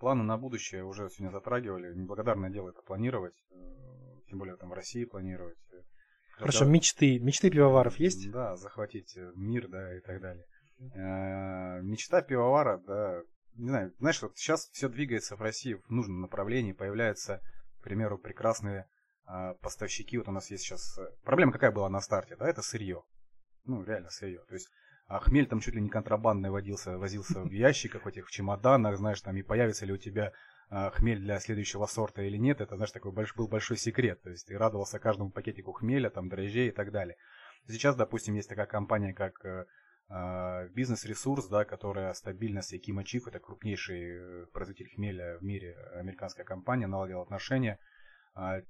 Speaker 1: Планы на будущее уже сегодня затрагивали. Неблагодарное дело это планировать, э, тем более там в России планировать.
Speaker 2: Хорошо,
Speaker 1: Хотя-
Speaker 2: мечты. Мечты пивоваров есть?
Speaker 1: Да, захватить э, мир, да, и так далее. Э, Мечта пивовара, да, не знаю, знаешь, вот сейчас все двигается в России в нужном направлении, появляются, к примеру, прекрасные а, поставщики. Вот у нас есть сейчас... э, Проблема какая была на старте, да, это сырье. Ну, реально сырье. То есть а хмель там чуть ли не контрабандный водился, возился в ящиках, этих в чемоданах, знаешь, там и появится ли у тебя а, хмель для следующего сорта или нет, это, знаешь, такой больш, был большой секрет. То есть ты радовался каждому пакетику хмеля, там, дрожжей и так далее. Сейчас, допустим, есть такая компания, как э, бизнес-ресурс, да, которая стабильно с Якима Чиф, это крупнейший э, производитель хмеля в мире, американская компания, наладила отношения. А,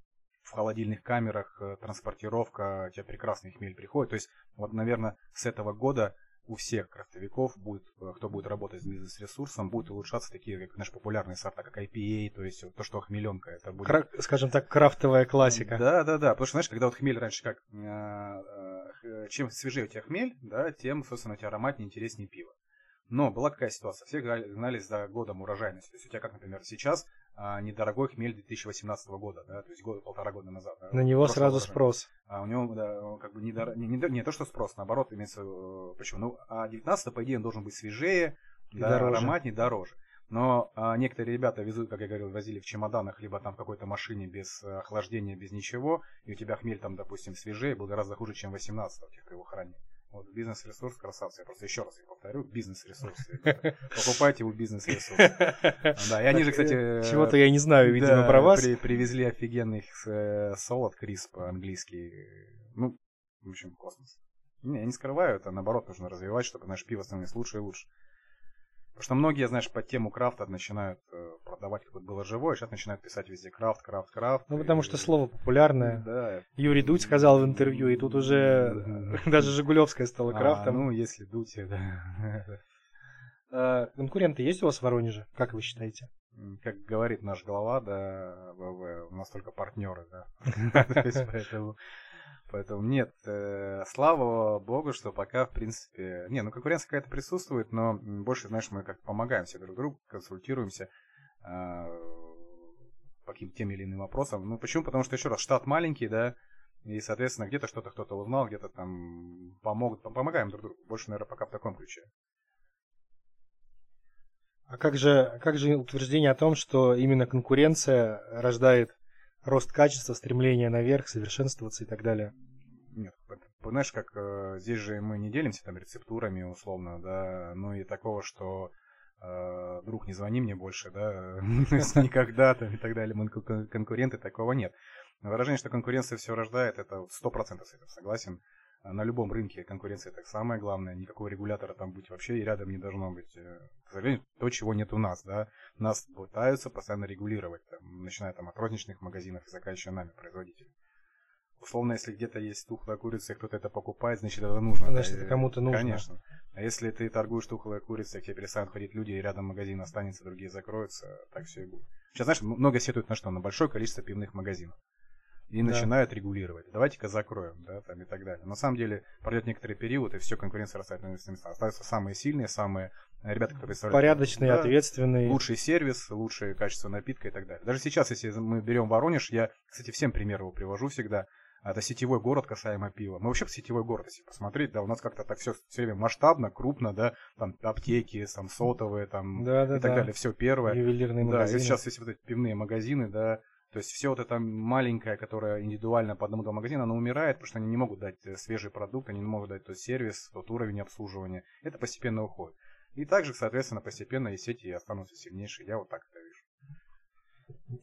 Speaker 1: в холодильных камерах э, транспортировка, у тебя прекрасный хмель приходит. То есть, вот, наверное, с этого года у всех крафтовиков будет, э, кто будет работать с бизнес-ресурсом, будут улучшаться такие, как наши популярные сорта, как IPA, то есть то, что хмеленка, это будет...
Speaker 2: Кра- скажем так, крафтовая классика.
Speaker 1: Да, да, да, потому что, знаешь, когда вот хмель раньше как, чем свежее у тебя хмель, да, тем, собственно, у тебя ароматнее, интереснее пиво. Но была какая ситуация? Все гнались за годом урожайности. То есть у тебя, как, например, сейчас а, недорогой хмель 2018 года, да, то есть год, полтора года назад. Да,
Speaker 2: На него сразу урожай. спрос.
Speaker 1: А у него, да, как бы не, не, не, не то, что спрос, наоборот, имеется, э, почему? Ну, а 19 по идее, он должен быть свежее, и да, дороже. ароматнее, дороже. Но а, некоторые ребята везут, как я говорил, возили в чемоданах, либо там в какой-то машине без э, охлаждения, без ничего, и у тебя хмель там, допустим, свежее, был гораздо хуже, чем 18 в тех его хранили. Вот бизнес-ресурс красавцы. Я просто еще раз повторю. Бизнес-ресурс. Покупайте у бизнес-ресурс. Да, и они же, кстати...
Speaker 2: Чего-то я не знаю, видимо, про вас.
Speaker 1: Привезли офигенный э, солод крисп английский. Ну, в общем, космос. Не, я не скрываю, это наоборот нужно развивать, чтобы наш пиво становилось лучше и лучше. Потому что многие, знаешь, под тему крафта начинают э, продавать, как было живое, сейчас начинают писать везде крафт, крафт, крафт.
Speaker 2: Ну, потому и... что слово популярное. Да. Юрий Дудь сказал в интервью, и тут уже даже Жигулевская стала а, крафтом.
Speaker 1: А, ну, если Дудь, да.
Speaker 2: А, конкуренты есть у вас в Воронеже? Как вы считаете?
Speaker 1: Как говорит наш глава, да, ВВ, у нас только партнеры, да. Поэтому Поэтому нет, э, слава богу, что пока, в принципе... Не, ну конкуренция какая-то присутствует, но больше, знаешь, мы как помогаем все друг другу, консультируемся э, по каким-то тем или иным вопросам. Ну почему? Потому что, еще раз, штат маленький, да, и, соответственно, где-то что-то кто-то узнал, где-то там помогут, помогаем друг другу. Больше, наверное, пока в таком ключе.
Speaker 2: А как же, как же утверждение о том, что именно конкуренция рождает рост качества, стремление наверх, совершенствоваться и так далее.
Speaker 1: Нет, знаешь, как э, здесь же мы не делимся там рецептурами условно, да, ну и такого, что э, друг, не звони мне больше, да, никогда там и так далее, мы конкуренты, такого нет. Выражение, что конкуренция все рождает, это сто процентов с этим согласен. А на любом рынке конкуренция это самое главное, никакого регулятора там быть вообще и рядом не должно быть. Э, к сожалению, то, чего нет у нас, да. Нас пытаются постоянно регулировать, там, начиная там от розничных магазинов и заканчивая нами, производителями. Условно, если где-то есть тухлая курица, и кто-то это покупает, значит это нужно.
Speaker 2: Значит, да, это кому-то нужно.
Speaker 1: Конечно. А если ты торгуешь тухлой курицей, к тебе перестанут ходить люди, и рядом магазин останется, другие закроются, так все и будет. Сейчас, знаешь, много сетуют на что? На большое количество пивных магазинов и да. начинают регулировать. Давайте-ка закроем, да, там и так далее. На самом деле пройдет некоторый период, и все, конкуренция растает на места. Остаются самые сильные, самые э, ребята, которые
Speaker 2: представляют... Порядочные, да, ответственные.
Speaker 1: Лучший сервис, лучшее качество напитка и так далее. Даже сейчас, если мы берем Воронеж, я, кстати, всем пример его привожу всегда. Это сетевой город касаемо пива. Мы вообще сетевой город, если посмотреть, да, у нас как-то так все все время масштабно, крупно, да, там аптеки, там сотовые, там да, да, и так да. далее, все первое.
Speaker 2: Ювелирные магазины.
Speaker 1: Да, и сейчас есть вот эти пивные магазины, да, то есть все вот это маленькое, которое индивидуально по одному-два магазина, оно умирает, потому что они не могут дать э, свежий продукт, они не могут дать тот сервис, тот уровень обслуживания. Это постепенно уходит. И также, соответственно, постепенно и сети останутся сильнейшие. Я вот так это вижу.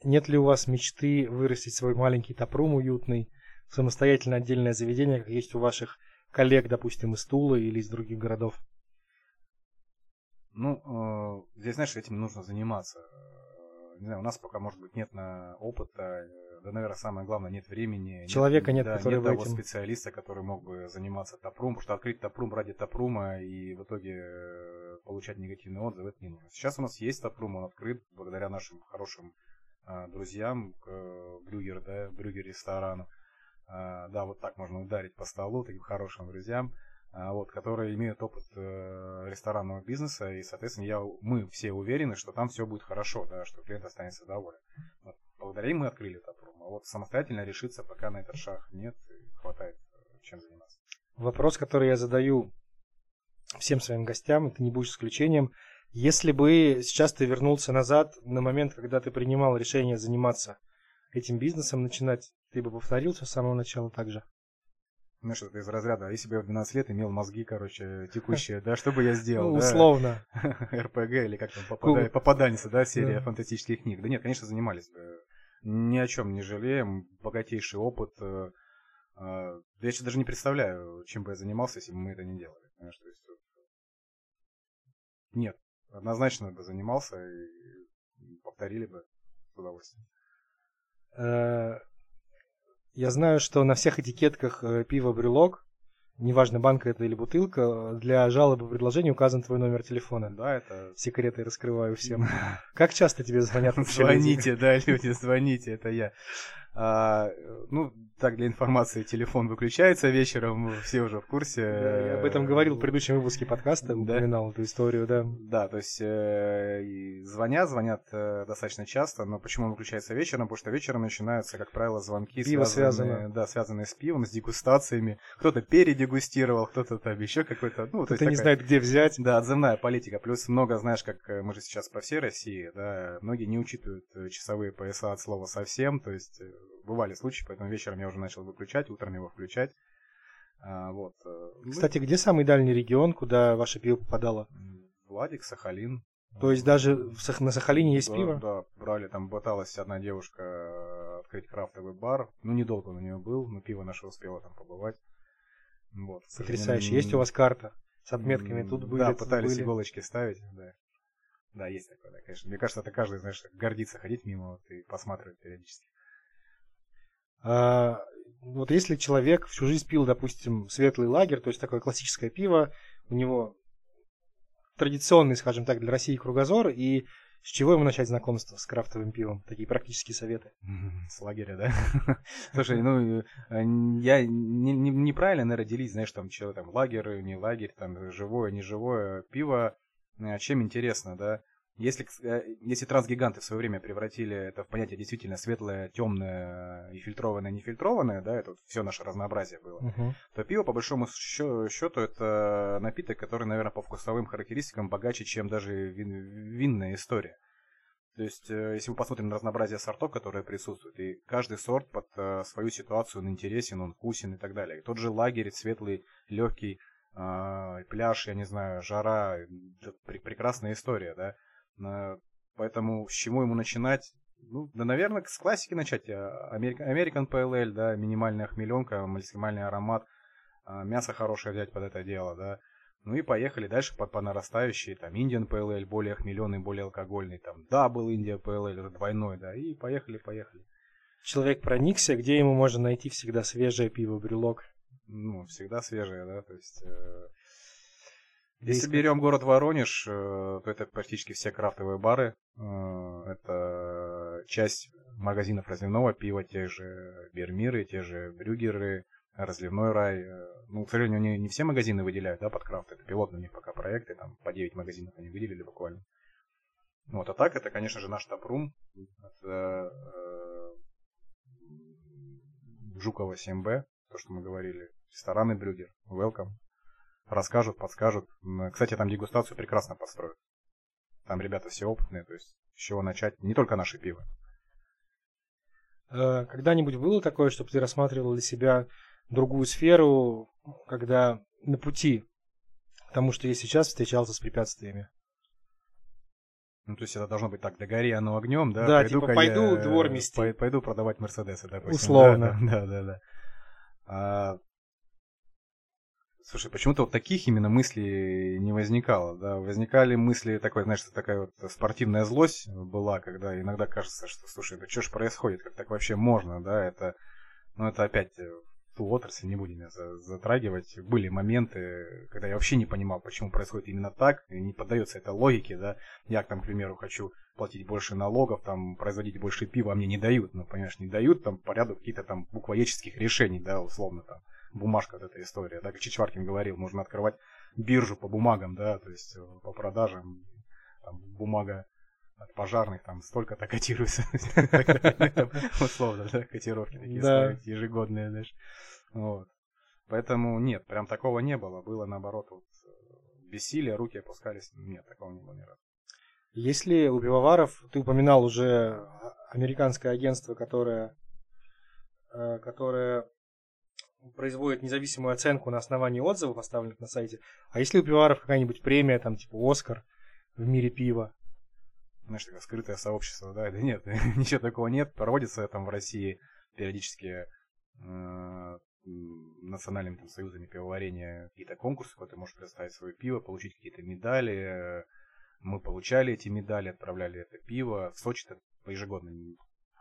Speaker 2: Нет ли у вас мечты вырастить свой маленький топрум уютный, самостоятельно отдельное заведение, как есть у ваших коллег, допустим, из Тулы или из других городов?
Speaker 1: Ну, э, здесь, знаешь, этим нужно заниматься не знаю, у нас пока, может быть, нет на опыта, э, да, наверное, самое главное, нет времени.
Speaker 2: Человека нет,
Speaker 1: нет
Speaker 2: да, который
Speaker 1: нет того этим... специалиста, который мог бы заниматься топрум, потому что открыть топрум ради топрума и в итоге э, получать негативный отзыв, это не нужно. Сейчас у нас есть топрум, он открыт благодаря нашим хорошим а, друзьям, к, Брюгер, да, Брюгер ресторану. А, да, вот так можно ударить по столу таким хорошим друзьям. А, вот, которые имеют опыт э, ресторанного бизнеса, и, соответственно, я, мы все уверены, что там все будет хорошо, да, что клиент останется доволен. Вот, благодаря им мы открыли Тапрум. А вот самостоятельно решиться пока на этот шаг нет, хватает э, чем заниматься.
Speaker 2: Вопрос, который я задаю всем своим гостям, это не будет исключением. Если бы сейчас ты вернулся назад на момент, когда ты принимал решение заниматься этим бизнесом, начинать, ты бы повторил все с самого начала так же?
Speaker 1: Знаешь, это из разряда, если бы я в 12 лет имел мозги, короче, текущие, да, что бы я сделал?
Speaker 2: Ну, условно.
Speaker 1: РПГ или как там, попада... попаданец, да, серия фантастических книг. Да нет, конечно, занимались бы. Ни о чем не жалеем, богатейший опыт. Э, э, я сейчас даже не представляю, чем бы я занимался, если бы мы это не делали. Понимаешь, то есть, нет, однозначно бы занимался и повторили бы с удовольствием.
Speaker 2: Я знаю, что на всех этикетках э, пива брюлок, неважно, банка это или бутылка, для жалобы предложения указан твой номер телефона.
Speaker 1: Да, это...
Speaker 2: Секреты раскрываю всем. Как часто тебе звонят?
Speaker 1: Звоните, да, люди, звоните, это я. А, ну, так, для информации, телефон выключается вечером, все уже в курсе.
Speaker 2: Да, я об этом говорил в предыдущем выпуске подкаста, да? упоминал эту историю, да.
Speaker 1: Да, то есть э, звонят, звонят э, достаточно часто, но почему он выключается вечером? Потому что вечером начинаются, как правило, звонки,
Speaker 2: Пиво связанные, связано.
Speaker 1: Да, связанные с пивом, с дегустациями. Кто-то передегустировал, кто-то там еще какой-то...
Speaker 2: Ну, кто-то не знает, где взять.
Speaker 1: Да, отзывная политика. Плюс много, знаешь, как э, мы же сейчас по всей России, да, многие не учитывают э, часовые пояса от слова совсем, то есть э, бывали случаи, поэтому вечером я уже начал выключать, утром его включать. А, вот. Э,
Speaker 2: ну Кстати, где самый дальний регион, куда ваше пиво попадало?
Speaker 1: Владик, Сахалин.
Speaker 2: То есть даже на Сахалине есть
Speaker 1: да,
Speaker 2: пиво?
Speaker 1: Да, брали, там пыталась одна девушка э, открыть крафтовый бар. Ну, недолго он у нее был, но пиво наше успело там побывать.
Speaker 2: Вот. Потрясающе. Есть у вас карта с отметками? Тут были,
Speaker 1: Да, пытались
Speaker 2: были.
Speaker 1: иголочки ставить, да. Да, есть такое, да, конечно. Мне кажется, это каждый, знаешь, гордится ходить мимо вот, и посматривать периодически.
Speaker 2: А, вот если человек всю жизнь пил, допустим, светлый лагерь, то есть такое классическое пиво, у него традиционный, скажем так, для России кругозор, и с чего ему начать знакомство с крафтовым пивом? Такие практические советы.
Speaker 1: С лагеря, да? Слушай, ну, э, я неправильно, наверное, делить, знаешь, там, что там, лагерь, не лагерь, там, живое, не живое пиво, э, чем интересно, да? Если, э, если трансгиганты в свое время превратили это в понятие действительно светлое, темное и фильтрованное, нефильтрованное, да, это вот все наше разнообразие было,
Speaker 2: uh-huh.
Speaker 1: то пиво, по большому счету, это напиток, который, наверное, по вкусовым характеристикам богаче, чем даже вин, винная история. То есть, э, если мы посмотрим на разнообразие сортов, которые присутствуют, и каждый сорт под э, свою ситуацию он интересен, он вкусен и так далее. И тот же лагерь, светлый, легкий, э, пляж, я не знаю, жара, прекрасная история, да. Поэтому с чего ему начинать? Ну, да, наверное, с классики начать. American PLL, да, минимальная хмеленка, максимальный аромат, а, мясо хорошее взять под это дело, да. Ну и поехали дальше по, по нарастающей, там, Indian PLL, более хмеленый, более алкогольный, там, Double India PLL, двойной, да, и поехали, поехали.
Speaker 2: Человек проникся, где ему можно найти всегда свежее пиво, брюлок?
Speaker 1: Ну, всегда свежее, да, то есть... Э если берем город Воронеж, э, то это практически все крафтовые бары. Э, это часть магазинов разливного пива, те же Бермиры, те же Брюгеры, разливной рай. Э, ну, к сожалению, не, не все магазины выделяют да, под крафт. Это пилотные у них пока проекты, там по 9 магазинов они выделили буквально. Вот, а так это, конечно же, наш тапрум. Это э, Жукова 7Б, то, что мы говорили. Рестораны Брюгер. Welcome расскажут, подскажут. Кстати, там дегустацию прекрасно построят. Там ребята все опытные, то есть с чего начать, не только наше пиво.
Speaker 2: Э, когда-нибудь было такое, чтобы ты рассматривал для себя другую сферу, когда на пути к тому, что я сейчас встречался с препятствиями?
Speaker 1: Ну, то есть это должно быть так, догори оно огнем, да?
Speaker 2: Да, пойду типа пойду я, двор мести.
Speaker 1: Пойду продавать Мерседесы, допустим.
Speaker 2: Условно.
Speaker 1: Да, да, да. да. А, Слушай, почему-то вот таких именно мыслей не возникало, да, возникали мысли такой, знаешь, такая вот спортивная злость была, когда иногда кажется, что, слушай, да что ж происходит, как так вообще можно, да, это, ну, это опять э, ту отрасль, не будем затрагивать, были моменты, когда я вообще не понимал, почему происходит именно так, и не поддается это логике, да, я там, к примеру, хочу платить больше налогов, там, производить больше пива, а мне не дают, ну, понимаешь, не дают, там, по ряду каких-то там буквоеческих решений, да, условно, там, бумажка вот эта история, да, как Чичваркин говорил, нужно открывать биржу по бумагам, да, то есть э, по продажам, там, бумага от пожарных там столько-то котируется, условно, да, котировки такие ставить ежегодные, знаешь, вот. Поэтому нет, прям такого не было, было наоборот, вот, э, бессилие, руки опускались, нет, такого не было ни разу.
Speaker 2: Если у пивоваров, ты упоминал уже американское агентство, которое, э, которое производит независимую оценку на основании отзывов, оставленных на сайте. А если у пиваров какая-нибудь премия, там, типа Оскар в мире пива?
Speaker 1: Знаешь, такое скрытое сообщество, да? Да нет, ничего такого нет. Проводится там в России периодически э, национальными там, союзами пивоварения какие-то конкурсы, куда ты можешь представить свое пиво, получить какие-то медали. Мы получали эти медали, отправляли это пиво. В Сочи ежегодно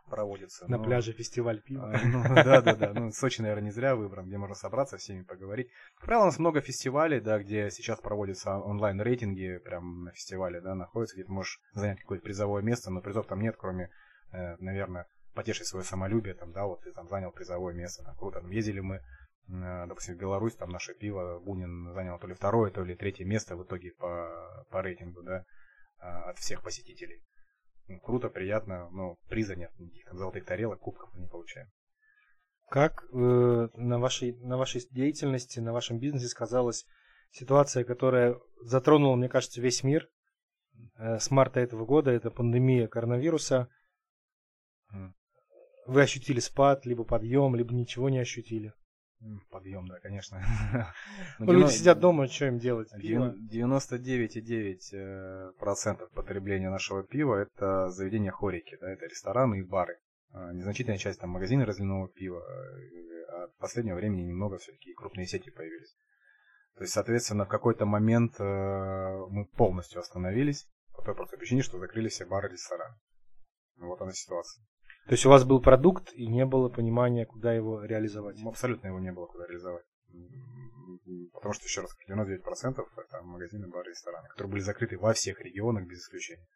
Speaker 1: проводится.
Speaker 2: На пляже фестиваль пива.
Speaker 1: А, ну, да, да, да. Ну, Сочи, наверное, не зря выбран, где можно собраться, всеми поговорить. Как правило, у нас много фестивалей, да, где сейчас проводятся онлайн-рейтинги, прям на фестивале, да, находятся, где ты можешь занять какое-то призовое место, но призов там нет, кроме, э, наверное, потешить свое самолюбие, там, да, вот ты там занял призовое место, там, круто. Там, ездили мы, э, допустим, в Беларусь, там наше пиво, Бунин занял то ли второе, то ли третье место в итоге по, по рейтингу, да, а, от всех посетителей. Ну, круто, приятно, но приза нет никаких, там, золотых тарелок, кубков мы не получаем.
Speaker 2: Как э, на, вашей, на вашей деятельности, на вашем бизнесе сказалась ситуация, которая затронула, мне кажется, весь мир э, с марта этого года, это пандемия коронавируса. Вы ощутили спад, либо подъем, либо ничего не ощутили?
Speaker 1: Подъем, да, конечно.
Speaker 2: Ну, люди сидят дома, что им делать?
Speaker 1: 99,9% потребления нашего пива это заведения хорики, да, это рестораны и бары. А, незначительная часть там магазины разливного пива, а в последнее время немного все-таки крупные сети появились. То есть, соответственно, в какой-то момент э, мы полностью остановились по той простой причине, что закрыли все бары и рестораны. Вот она ситуация.
Speaker 2: То есть у вас был продукт и не было понимания, куда его реализовать?
Speaker 1: Абсолютно его не было куда реализовать. Потому что, еще раз, 99% это магазины, бары, рестораны, которые были закрыты во всех регионах без исключения.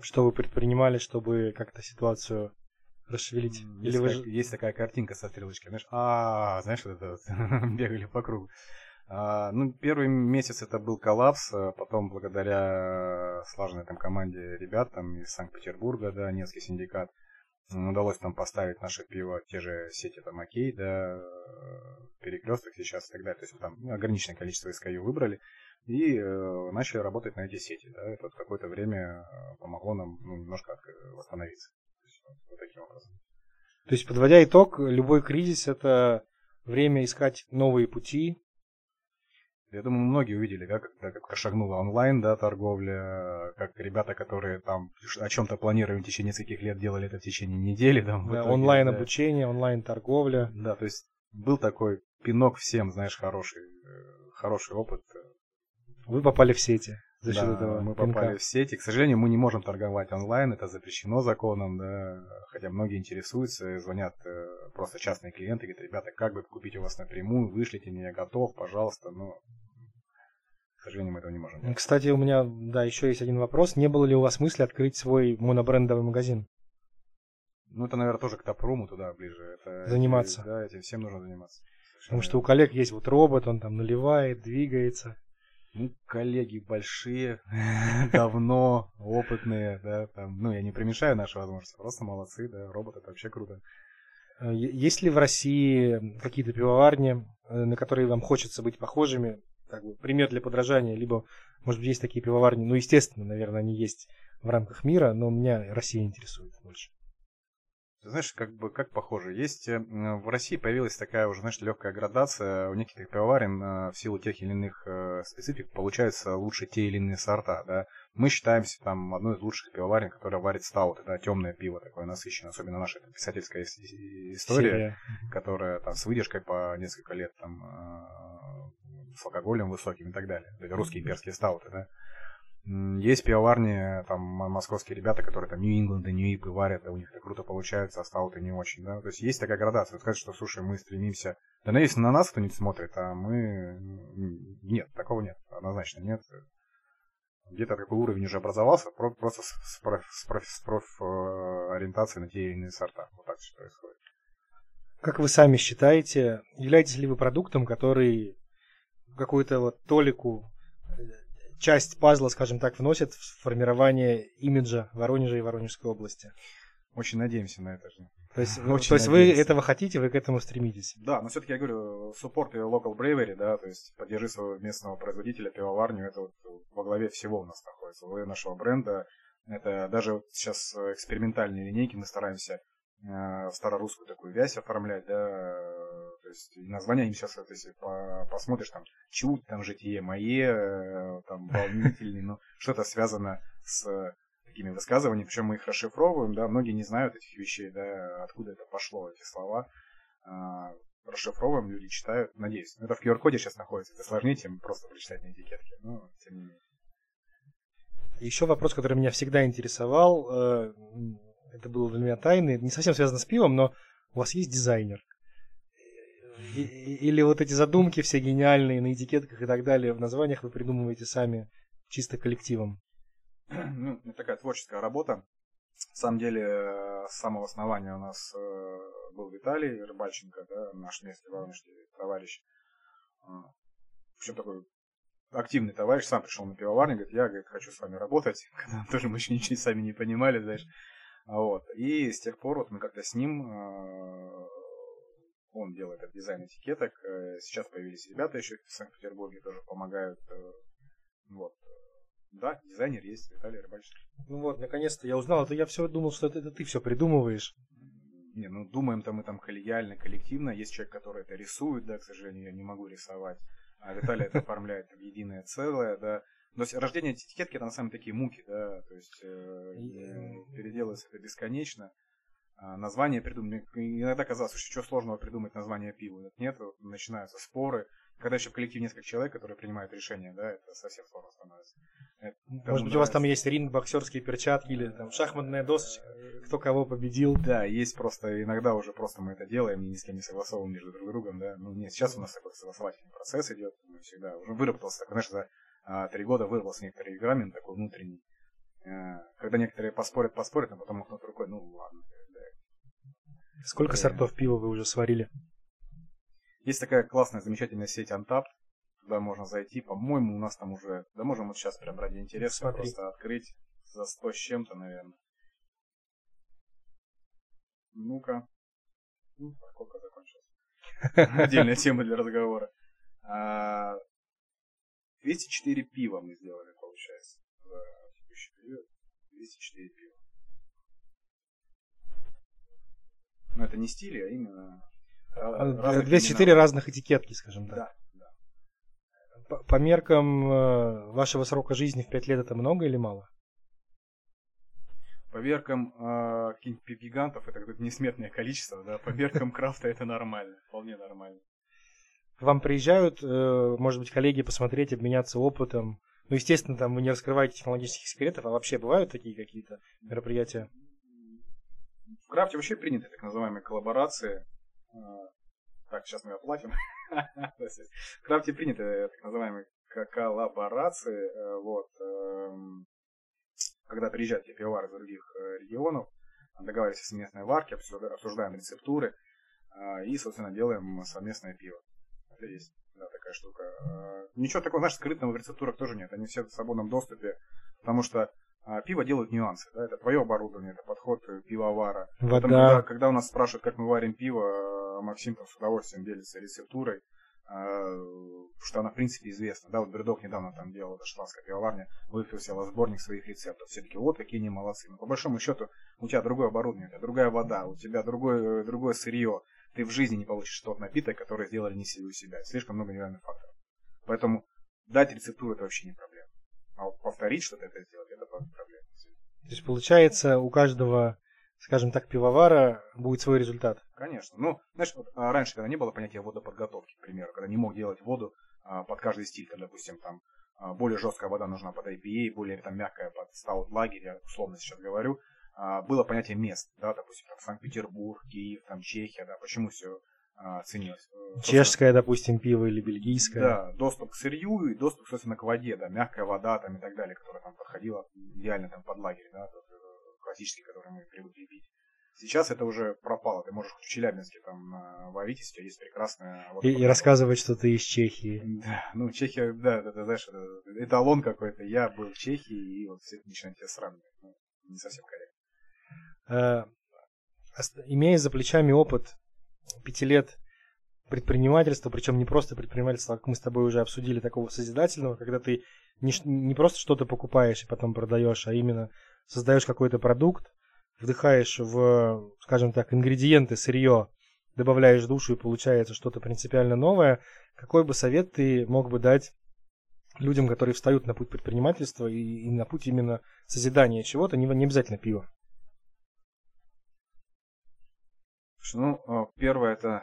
Speaker 2: Что вы предпринимали, чтобы как-то ситуацию расшевелить?
Speaker 1: Есть, Или вы... так, есть такая картинка со стрелочкой, знаешь, а, знаешь, вот это вот, бегали по кругу. А, ну, первый месяц это был коллапс, а потом благодаря слаженной там команде ребят там из Санкт-Петербурга, да, Невский синдикат, удалось там поставить наше пиво, те же сети там Окей, да, Перекресток сейчас и так далее. То есть там ну, ограниченное количество SKU выбрали и э, начали работать на эти сети. Да. Это какое-то время э, помогло нам ну, немножко восстановиться. То есть, вот, вот таким образом.
Speaker 2: То есть, подводя итог, любой кризис это время искать новые пути,
Speaker 1: я думаю, многие увидели, да, как, как шагнула онлайн, да, торговля, как ребята, которые там о чем-то планировали в течение нескольких лет, делали это в течение недели. Там,
Speaker 2: да, онлайн да. обучение, онлайн торговля.
Speaker 1: Да, то есть был такой пинок всем, знаешь, хороший, э, хороший опыт.
Speaker 2: Вы попали в сети
Speaker 1: за счет да, этого. Мы пинка. попали в сети. К сожалению, мы не можем торговать онлайн, это запрещено законом, да. Хотя многие интересуются, звонят э, просто частные клиенты, говорят, ребята, как бы купить у вас напрямую, вышлите мне, готов, пожалуйста. Но к сожалению, мы этого не можем.
Speaker 2: Кстати, у меня, да, еще есть один вопрос. Не было ли у вас мысли открыть свой монобрендовый магазин?
Speaker 1: Ну, это, наверное, тоже к Тапруму туда ближе. Это,
Speaker 2: заниматься.
Speaker 1: Эти, да, этим всем нужно заниматься.
Speaker 2: Потому что у коллег есть вот робот, он там наливает, двигается.
Speaker 1: Ну, коллеги большие, давно, опытные, да, там, ну, я не примешаю наши возможности, просто молодцы, да, робот это вообще круто.
Speaker 2: Э, есть ли в России какие-то пивоварни, э, на которые вам хочется быть похожими? как бы пример для подражания, либо, может быть, есть такие пивоварни, ну, естественно, наверное, они есть в рамках мира, но меня Россия интересует больше.
Speaker 1: Знаешь, как бы как похоже. Есть э, в России появилась такая уже, знаешь, легкая градация. У некоторых пивоварен э, в силу тех или иных э, специфик получаются лучше те или иные сорта, да. Мы считаемся там одной из лучших пивоварен, которая варит стауты, да, темное пиво такое насыщенное, особенно наша писательская история, Серия. которая там с выдержкой по несколько лет там с алкоголем высоким и так далее. Это русские имперские стауты, да. Есть пивоварни, там, московские ребята, которые там Нью-Ингланд и Нью-Ипы варят, да, у них это круто получается, а стауты не очень, да. То есть есть такая градация. Сказать, что, слушай, мы стремимся... Да, но если на нас кто-нибудь смотрит, а мы... Нет, такого нет, однозначно нет. Где-то такой уровень уже образовался, просто с, проф, с, проф, с проф э, на те или иные сорта. Вот так все происходит.
Speaker 2: Как вы сами считаете, являетесь ли вы продуктом, который какую-то вот толику, часть пазла, скажем так, вносит в формирование имиджа Воронежа и Воронежской области.
Speaker 1: Очень надеемся на это же.
Speaker 2: То есть, ну, то есть вы этого хотите, вы к этому стремитесь?
Speaker 1: Да, но все-таки я говорю, support your local bravery, да, то есть поддержи своего местного производителя, пивоварню, это вот во главе всего у нас находится, во главе нашего бренда. Это даже вот сейчас экспериментальные линейки мы стараемся э, старорусскую такую вязь оформлять, да, есть названия они сейчас, если по, посмотришь, там, чуть, там, житие мое, э, там, волнительный, ну, что-то связано с такими высказываниями, причем мы их расшифровываем, да, многие не знают этих вещей, да, откуда это пошло, эти слова, а, расшифровываем, люди читают, надеюсь. Это в QR-коде сейчас находится, это сложнее, чем просто прочитать на этикетке, но тем не менее.
Speaker 2: Еще вопрос, который меня всегда интересовал, э, это было для меня тайной, не совсем связано с пивом, но у вас есть дизайнер. Или вот эти задумки все гениальные на этикетках и так далее, в названиях вы придумываете сами чисто коллективом?
Speaker 1: Ну, это такая творческая работа. На самом деле, с самого основания у нас э, был Виталий Рыбальченко, да, наш местный воронежский товарищ. А, в общем, такой активный товарищ, сам пришел на пивоварню, говорит, я говорит, хочу с вами работать, когда тоже мы еще ничего сами не понимали, знаешь. Вот. И с тех пор вот мы как-то с ним, э, он делает этот дизайн этикеток, э, сейчас появились ребята еще в Санкт-Петербурге, тоже помогают. Вот. Да, дизайнер есть, Виталий Рыбальчик.
Speaker 2: Ну вот, наконец-то я узнал, это я все думал, что это, это ты все придумываешь.
Speaker 1: Не, ну думаем-то мы там коллегиально, коллективно. Есть человек, который это рисует, да, к сожалению, я не могу рисовать. А Виталий это оформляет в единое целое, да. То есть рождение этикетки это на самом деле такие муки, да, то есть э, э, переделывается это бесконечно. А название придумать. Иногда казалось, что что сложного придумать название пива. Нет, начинаются споры. Когда еще в коллективе несколько человек, которые принимают решения, да, это совсем сложно становится.
Speaker 2: Это, Может быть, у вас там есть ринг, боксерские перчатки или там шахматная досочка, кто кого победил.
Speaker 1: Да, есть просто, иногда уже просто мы это делаем, ни с кем не согласовываем между друг другом, да. Ну, нет, сейчас у нас такой согласовательный процесс идет, мы всегда уже выработался, такой, знаешь, за а, три года выработался некоторый регламент такой внутренний. А, когда некоторые поспорят, поспорят, а потом махнут рукой, ну ладно.
Speaker 2: Сколько сортов пива вы уже сварили?
Speaker 1: Есть такая классная, замечательная сеть Untapped. Туда можно зайти. По-моему, у нас там уже... Да можем вот сейчас прям ради интереса Смотри. просто открыть за 100 с чем-то, наверное. Ну-ка. Ну, сколько закончилось. Отдельная тема для разговора. 204 а, пива мы сделали, получается, за текущий период. 204 пива. Но это не стили, а именно
Speaker 2: а, две четыре разных этикетки, скажем так.
Speaker 1: Да,
Speaker 2: да. По, по меркам э, вашего срока жизни в пять лет это много или мало?
Speaker 1: По меркам э, каких-нибудь гигантов это какое-то несметное количество, да. По меркам крафта это нормально, вполне нормально.
Speaker 2: К вам приезжают, э, может быть, коллеги посмотреть, обменяться опытом. Ну, естественно, там вы не раскрываете технологических секретов, а вообще бывают такие какие-то мероприятия?
Speaker 1: В крафте вообще приняты так называемые коллаборации. А, так, сейчас мы оплатим. В крафте приняты так называемые коллаборации. Э, вот, эм, когда приезжают те пивовары из других э, регионов, договариваемся с местной варки, обсуждаем рецептуры э, и, собственно, делаем совместное пиво. Это есть да, такая штука. Ничего такого, знаешь, скрытного в рецептурах тоже нет. Они все в свободном доступе, потому что а пиво делают нюансы, да, это твое оборудование, это подход пивовара.
Speaker 2: Вода. Поэтому, когда,
Speaker 1: когда у нас спрашивают, как мы варим пиво, Максим там с удовольствием делится рецептурой, потому что она, в принципе, известна. Да, вот Бредок недавно там делал, это шотландская пивоварня, выпустила сборник своих рецептов. Все таки вот какие они молодцы. Но по большому счету, у тебя другое оборудование, у тебя другая вода, у тебя другое, другое сырье. Ты в жизни не получишь тот напиток, который сделали не себе у себя. Слишком много неверных факторов. Поэтому дать рецептуру это вообще не проблема. А вот повторить что-то это сделать.
Speaker 2: То есть получается у каждого, скажем так, пивовара будет свой результат.
Speaker 1: Конечно. Ну, знаешь, вот, а, раньше, когда не было понятия водоподготовки, к примеру, когда не мог делать воду а, под каждый стиль, когда, допустим, там а, более жесткая вода нужна под IPA, более там мягкая под стаут лагерь, я условно сейчас говорю, а, было понятие мест, да, допустим, там Санкт-Петербург, Киев, там Чехия, да, почему все а, ценилось.
Speaker 2: Э, Чешское, допустим, пиво или бельгийское.
Speaker 1: Да, доступ к сырью и доступ, собственно, к воде, да, мягкая вода там и так далее, которая там подходила идеально там под лагерь, да, тот, э, классический, который мы привыкли пить. Сейчас это уже пропало. Ты можешь в Челябинске там варить, если у тебя есть прекрасная...
Speaker 2: Вот, и, и рассказывать, что ты из Чехии.
Speaker 1: Да, ну Чехия, да, это, знаешь, это эталон какой-то. Я был в Чехии, и вот все это начинает тебя сравнивать. Ну, не совсем корректно.
Speaker 2: Э, имея за плечами опыт пяти лет предпринимательства, причем не просто предпринимательства, как мы с тобой уже обсудили, такого созидательного, когда ты не, не просто что-то покупаешь и потом продаешь, а именно создаешь какой-то продукт, вдыхаешь в, скажем так, ингредиенты, сырье, добавляешь душу и получается что-то принципиально новое, какой бы совет ты мог бы дать людям, которые встают на путь предпринимательства и, и на путь именно созидания чего-то, не, не обязательно пива?
Speaker 1: Ну, а, первое это,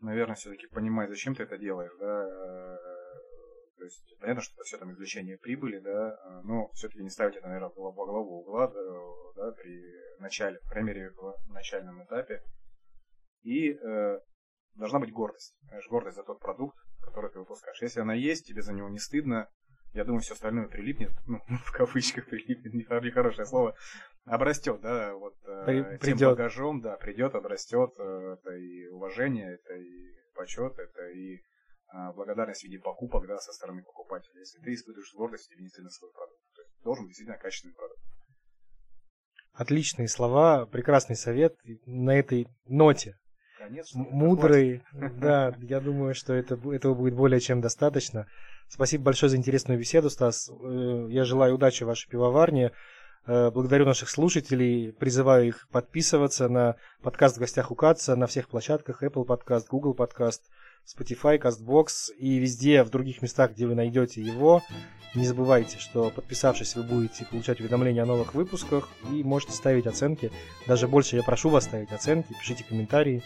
Speaker 1: наверное, все-таки понимать, зачем ты это делаешь, да. Э, то есть понятно, что это все там извлечение прибыли, да, а, но все-таки не ставить это, наверное, во главу угла, да, при начале, по крайней мере, в начальном этапе. И э, должна быть гордость. Знаешь, гордость за тот продукт, который ты выпускаешь. Если она есть, тебе за него не стыдно, я думаю, все остальное прилипнет, ну, в кавычках прилипнет, нехорошее слово, обрастет, да, вот э, При, тем багажом, да, придет, обрастет, э, это и уважение, это и почет, это и а, благодарность в виде покупок, да, со стороны покупателя. Если ты испытываешь гордость, не стыдно свой продукт. То есть должен быть действительно качественный продукт.
Speaker 2: Отличные слова, прекрасный совет на этой ноте.
Speaker 1: Конец,
Speaker 2: Мудрый, да, я думаю, что это, этого будет более чем достаточно. Спасибо большое за интересную беседу, Стас. Э, я желаю удачи вашей пивоварне. Э, благодарю наших слушателей, призываю их подписываться на подкаст в гостях у Каца на всех площадках Apple Podcast, Google Podcast, Spotify, CastBox и везде в других местах, где вы найдете его. Не забывайте, что подписавшись, вы будете получать уведомления о новых выпусках и можете ставить оценки. Даже больше я прошу вас ставить оценки, пишите комментарии.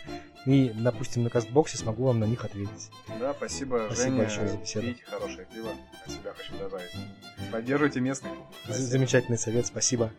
Speaker 2: И, допустим, на кастбоксе смогу вам на них ответить.
Speaker 1: Да, спасибо, спасибо Женя. большое за беседу. Пейте хорошее пиво. От себя хочу добавить. Поддерживайте местных.
Speaker 2: Замечательный совет, спасибо.